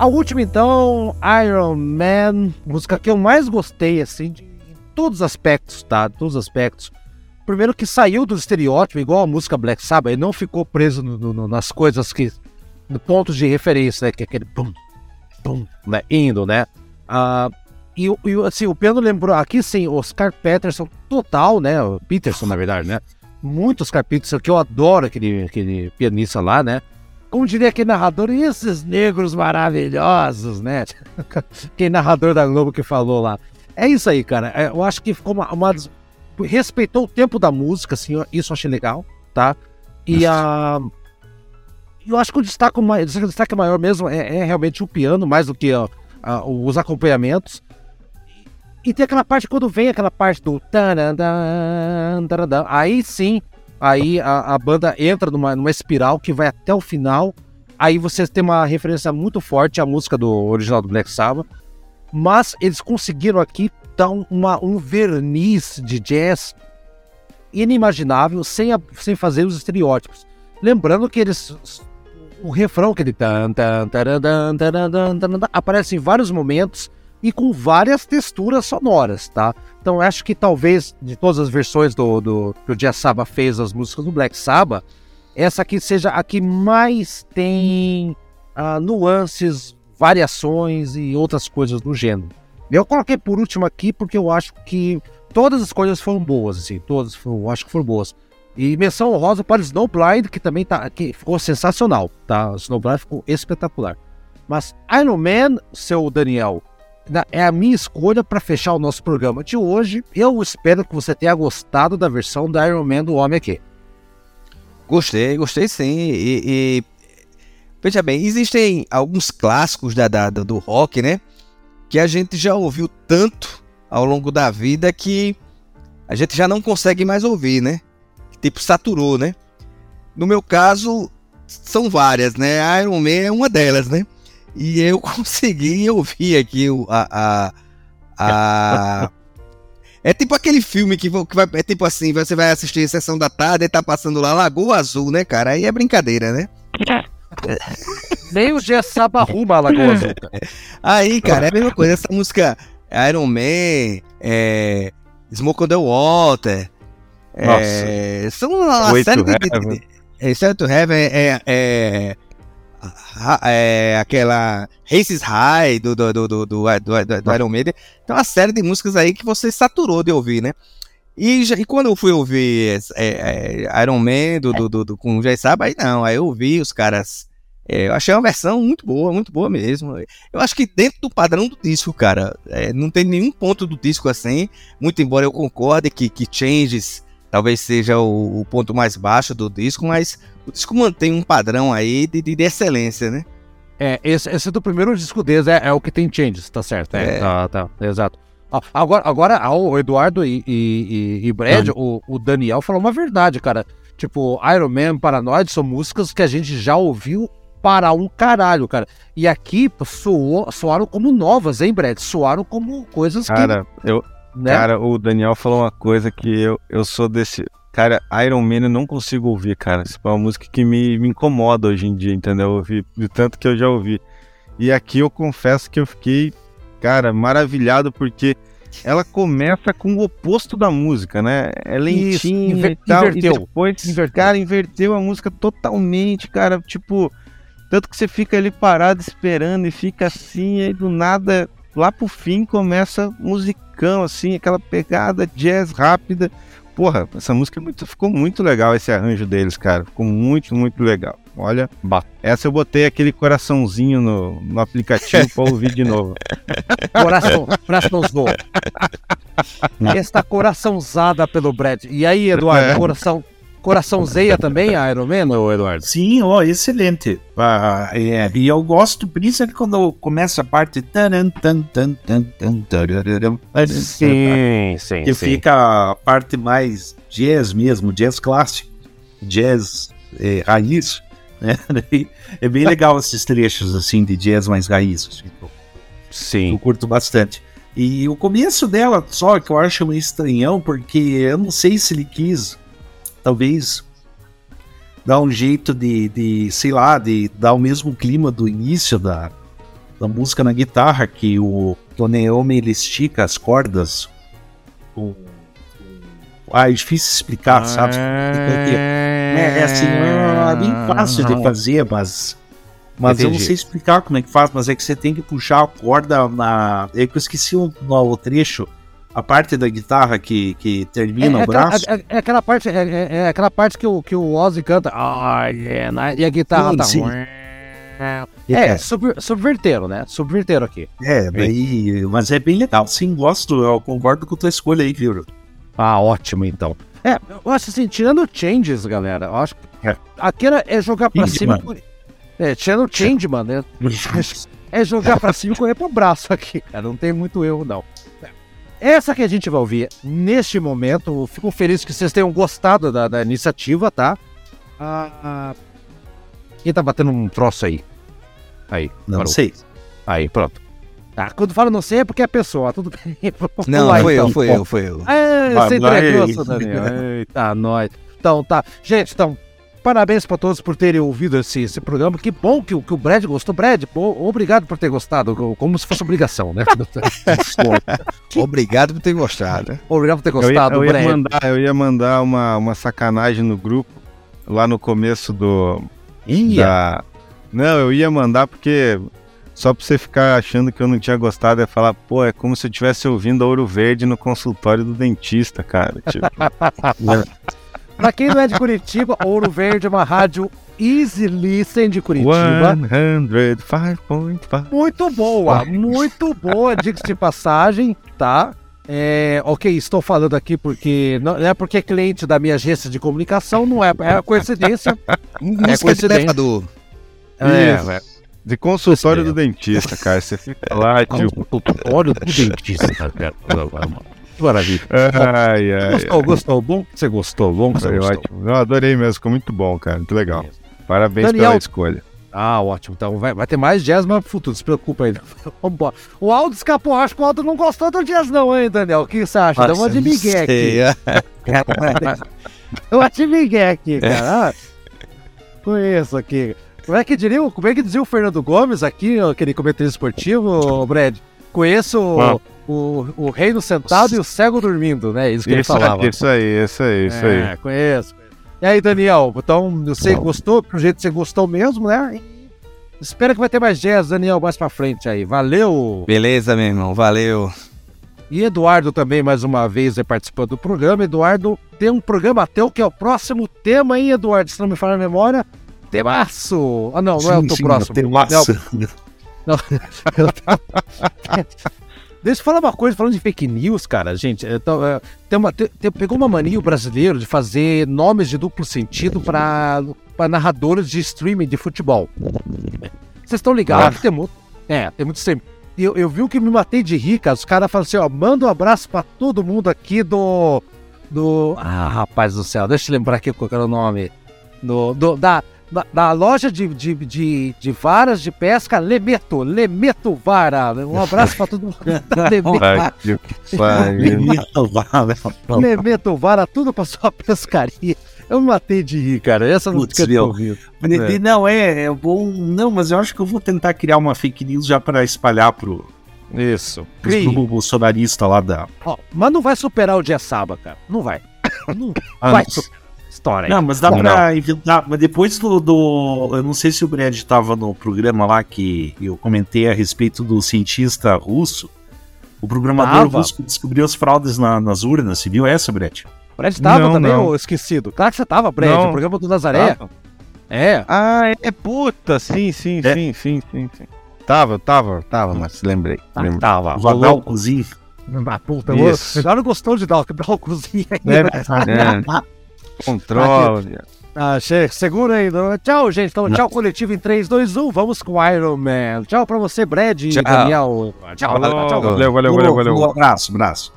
A última, então, Iron Man, música que eu mais gostei, assim, de, em todos os aspectos, tá? Todos os aspectos. Primeiro que saiu do estereótipo, igual a música Black Sabbath, e não ficou preso no, no, nas coisas que. no ponto de referência, né? Que é aquele pum, pum, né? Indo, né? Uh, e, e assim, o piano lembrou, aqui sim, Oscar Peterson total, né? O Peterson, na verdade, né? Muito Oscar Peterson, que eu adoro aquele, aquele pianista lá, né? Como diria aquele narrador, esses negros maravilhosos, né? Aquele narrador da Globo que falou lá. É isso aí, cara. É, eu acho que ficou uma, uma respeitou o tempo da música, assim, isso eu achei legal, tá? E a eu acho que o destaque, o destaque maior mesmo é, é realmente o piano, mais do que os acompanhamentos. E tem aquela parte, quando vem aquela parte do. Aí sim, aí a, a banda entra numa, numa espiral que vai até o final. Aí você tem uma referência muito forte à música do original do Black Sabbath. Mas eles conseguiram aqui dar uma, um verniz de jazz inimaginável sem, a, sem fazer os estereótipos. Lembrando que eles o refrão, taran, taran, aparece em vários momentos e com várias texturas sonoras, tá? Então acho que talvez de todas as versões do, do que o Dia Saba fez as músicas do Black Sabbath, essa aqui seja a que mais tem uh, nuances, variações e outras coisas do gênero. Eu coloquei por último aqui porque eu acho que todas as coisas foram boas, assim, todas foram, eu acho que foram boas. E menção honrosa para Snowblind, que também tá, que ficou sensacional, tá? Snowblind ficou espetacular. Mas Iron Man, seu Daniel, é a minha escolha para fechar o nosso programa de hoje. Eu espero que você tenha gostado da versão da Iron Man do Homem aqui.
Gostei, gostei sim. E, e... veja bem, existem alguns clássicos da, da, do rock, né? Que a gente já ouviu tanto ao longo da vida que a gente já não consegue mais ouvir, né? tipo, saturou, né? No meu caso, são várias, né? Iron Man é uma delas, né? E eu consegui ouvir aqui a. a, a... É tipo aquele filme que, que vai. É tipo assim, você vai assistir sessão da tarde e tá passando lá Lagoa Azul, né, cara? Aí é brincadeira, né?
Nem o Gessaba arruma a Lagoa Azul.
Aí, cara, é a mesma coisa. Essa música Iron Man, é, Smoke on the Water, é, são uma Way série de. Heaven. É, to Heaven é, é, é, aquela Races High do, do, do, do, do, do, do Iron Maiden. Então, uma série de músicas aí que você saturou de ouvir, né? E, e quando eu fui ouvir é, é, Iron Man do, do, do, do, com o Jay Saba, aí não, aí eu ouvi os caras. É, eu achei uma versão muito boa, muito boa mesmo. Eu acho que dentro do padrão do disco, cara, é, não tem nenhum ponto do disco assim. Muito embora eu concorde que, que Changes talvez seja o, o, ponto mais baixo do disco, mas o disco mantém um padrão aí de, de excelência, né?
É, esse, esse é do primeiro disco deles, é, é o que tem changes, tá certo? É, é. Tá, tá, exato. agora, agora o Eduardo e, e, e Brad, o, o, Daniel falou uma verdade, cara. Tipo, Iron Man, Paranoid são músicas que a gente já ouviu para um caralho, cara. E aqui soou, soaram como novas, hein, Brad? Soaram como coisas
cara, que... Cara, eu, né? Cara, o Daniel falou uma coisa que eu, eu sou desse. Cara, Iron Man eu não consigo ouvir, cara. Isso é uma música que me, me incomoda hoje em dia, entendeu? Ouvir de tanto que eu já ouvi. E aqui eu confesso que eu fiquei, cara, maravilhado porque ela começa com o oposto da música, né? É lentinha Isso, e tal. Inverteu. E depois, inverteu. cara, inverteu a música totalmente, cara. Tipo, tanto que você fica ali parado esperando e fica assim, e aí do nada, lá pro fim começa música assim, aquela pegada jazz rápida. Porra, essa música é muito, ficou muito legal esse arranjo deles, cara. Ficou muito, muito legal. Olha, essa eu botei aquele coraçãozinho no, no aplicativo para ouvir de novo.
Coração, coraçãozinho. Esta coraçãozada pelo Brad. E aí, Eduardo, é. coração, Coraçãozeia também a Iron Man, ou Eduardo?
Sim, ó, excelente. Ah, é, e eu gosto, principalmente quando começa a parte. Sim, sim. Que sim. fica a parte mais jazz mesmo, jazz clássico, jazz é, raiz. Né? é bem legal esses trechos assim de jazz mais raiz. Assim, sim. Eu curto bastante. E o começo dela, só que eu acho meio estranhão, porque eu não sei se ele quis talvez dar um jeito de, de, sei lá, de dar o mesmo clima do início da, da música na guitarra, que o, Naomi ele estica as cordas. O, ah, é difícil explicar, sabe? É, é assim, é bem fácil de fazer, mas. Mas eu não
Entendi.
sei explicar como é que faz, mas é que você tem que puxar a corda na. É que eu esqueci o, o trecho. A parte da guitarra que, que termina
é,
o braço.
aquela- é- é aquela parte, é, é- é aquela parte que o, que o Ozzy canta. Yeah, né? E a guitarra
Sim,
tá.
sim.
É,
É.
sub, subverteram, né? Subverteram aqui.
É, daí. Mas é bem legal. Sim, gosto. Eu concordo com a tua escolha aí, viu?
Ah, ótimo, então. É, eu acho assim, tirando changes, galera, eu acho que
É.
aquela é jogar pra cima. É, tirando changeman, né? É jogar pra cima e correr pro braço aqui, cara. Não tem muito erro, não. Essa que a gente vai ouvir neste momento, fico feliz que vocês tenham gostado da, da iniciativa, tá? Ah, quem tá batendo um troço aí? Aí,
Não
parou.
sei.
Aí, pronto. Ah, quando fala não sei é porque é a pessoa, tudo bem. Vamos
Não,
lá,
foi
então.
eu, foi eu, foi eu.
É, você entregou, Daniel. Eita, nós. Então, tá. Gente, então, parabéns pra todos por terem ouvido esse, esse programa. Que bom que, o- que o Brad gostou. Brad, pô, obrigado por ter gostado. co- Como se fosse obrigação, né?
Obrigado por ter gostado.
obrigado por ter
Eu ia,
gostado,
eu ia
Brad.
mandar, eu ia mandar uma, uma sacanagem no grupo lá no começo do.
Ia.
Da... Não, eu ia mandar porque. Só pra você ficar achando que eu não tinha gostado, é falar, pô, é como se eu estivesse ouvindo a Ouro Verde no consultório do dentista, cara. Tipo,
Pra quem não é de Curitiba, Ouro Verde é uma rádio Easy Listen de Curitiba.
105.5.
Muito boa, muito boa, diga-se de passagem, tá? É, ok, estou falando aqui porque não é porque é cliente da minha agência de comunicação, não é, é coincidência.
De
coincidência.
elevador.
É,
Isso. De consultório do dentista, cara. Você fica lá, tipo.
Olha do dentista, cara. Maravilha.
Ai, ai.
Gostou, gostou? Bom que você gostou, bom que você
Foi
gostou.
ótimo. Eu adorei mesmo, ficou muito bom, cara. Muito legal. Parabéns
Daniel-
pela escolha.
Ah, ótimo. Então vai, vai ter mais jazz no futuro, se preocupa aí. Vambora. O Aldo escapou, acho que o Aldo não gostou do jazz não, hein, Daniel? O que você acha? Dá uma de migué aqui.
É.
Uma de migué aqui, cara. Ah, Conheço aqui. Como é que diria, como é que dizia o Fernando Gomes aqui, aquele comentarista esportivo, Brad? Conheço o, o reino sentado e o cego dormindo, né? Isso que ele
Isso
falava.
aí, isso aí, isso aí, isso aí.
É, conheço. E aí, Daniel, então você gostou, pelo jeito que você gostou mesmo, né? E Espero que vai ter mais jazz, Daniel, mais pra frente aí. Valeu!
Beleza, meu irmão, valeu.
E Eduardo também, mais uma vez, é participando do programa. Eduardo tem um programa teu que é o próximo tema, hein, Eduardo? Se não me falha a memória. Temaço! Ah, não, não é o teu próximo.
Tem
Não, não. Deixa eu falar uma coisa, falando de fake news, cara, gente. eu tô, é, tem uma, tem- pegou uma mania o brasileiro de fazer nomes de duplo sentido para narradores de streaming de futebol. Vocês estão ligados? Tem muito. É, tem muito streaming. Eu, eu vi o que me matei de rir, cara. Os caras falam assim, ó, manda um abraço pra todo mundo aqui do. Do. Ah, rapaz do céu, deixa eu lembrar aqui qual era o nome. Do, do, da, da, da loja de, de, de, de varas de pesca Lemeto. Lemeto Vara. Um abraço pra todo mundo. Lemeto,
pariu.
Lemeto Vara, tudo pra sua pescaria. Eu me matei de rir, cara. Essa não
Putz,
fica
meu.
ouvindo.
Mas, Não, é, é bom. Não, mas eu acho que eu vou tentar criar uma fake news já para espalhar pro,
Isso.
grupo bolsonarista lá da.
Ó, mas não vai superar o dia Saba, cara. Não vai. Não
Ah,
vai
não.
História aí.
Não, mas dá
Não.
pra inventar. Mas depois do, do- Eu não sei se o Brad tava no programa lá que eu comentei a respeito do cientista russo. O programador
Tava.
russo descobriu as fraudes na- nas urnas. Você viu essa, Brad?
O Brad tava
Não,
também,
não.
esquecido. Claro que você tava, Brad.
Não.
O programa do Nazaré.
Tava?
É.
Ah, é puta, sim, sim,
É.
sim, sim, sim, sim. Tava, tava, tava, mas lembrei. lembrei.
Tava.
O Vadal Cozinho.
Ah, puta,
Isso.
o Eduardo gostou de dar o cozinho aí.
É,
né?
é. Controle.
Ah, segura aí. Tchau, gente. Então, tchau, coletivo em 3, 2, 1. Vamos com o Iron Man. Tchau pra você, Brad e
Tchau.
Daniel. Tchau, tchau.
Valeu, valeu, valeu, valeu.
Um abraço, abraço.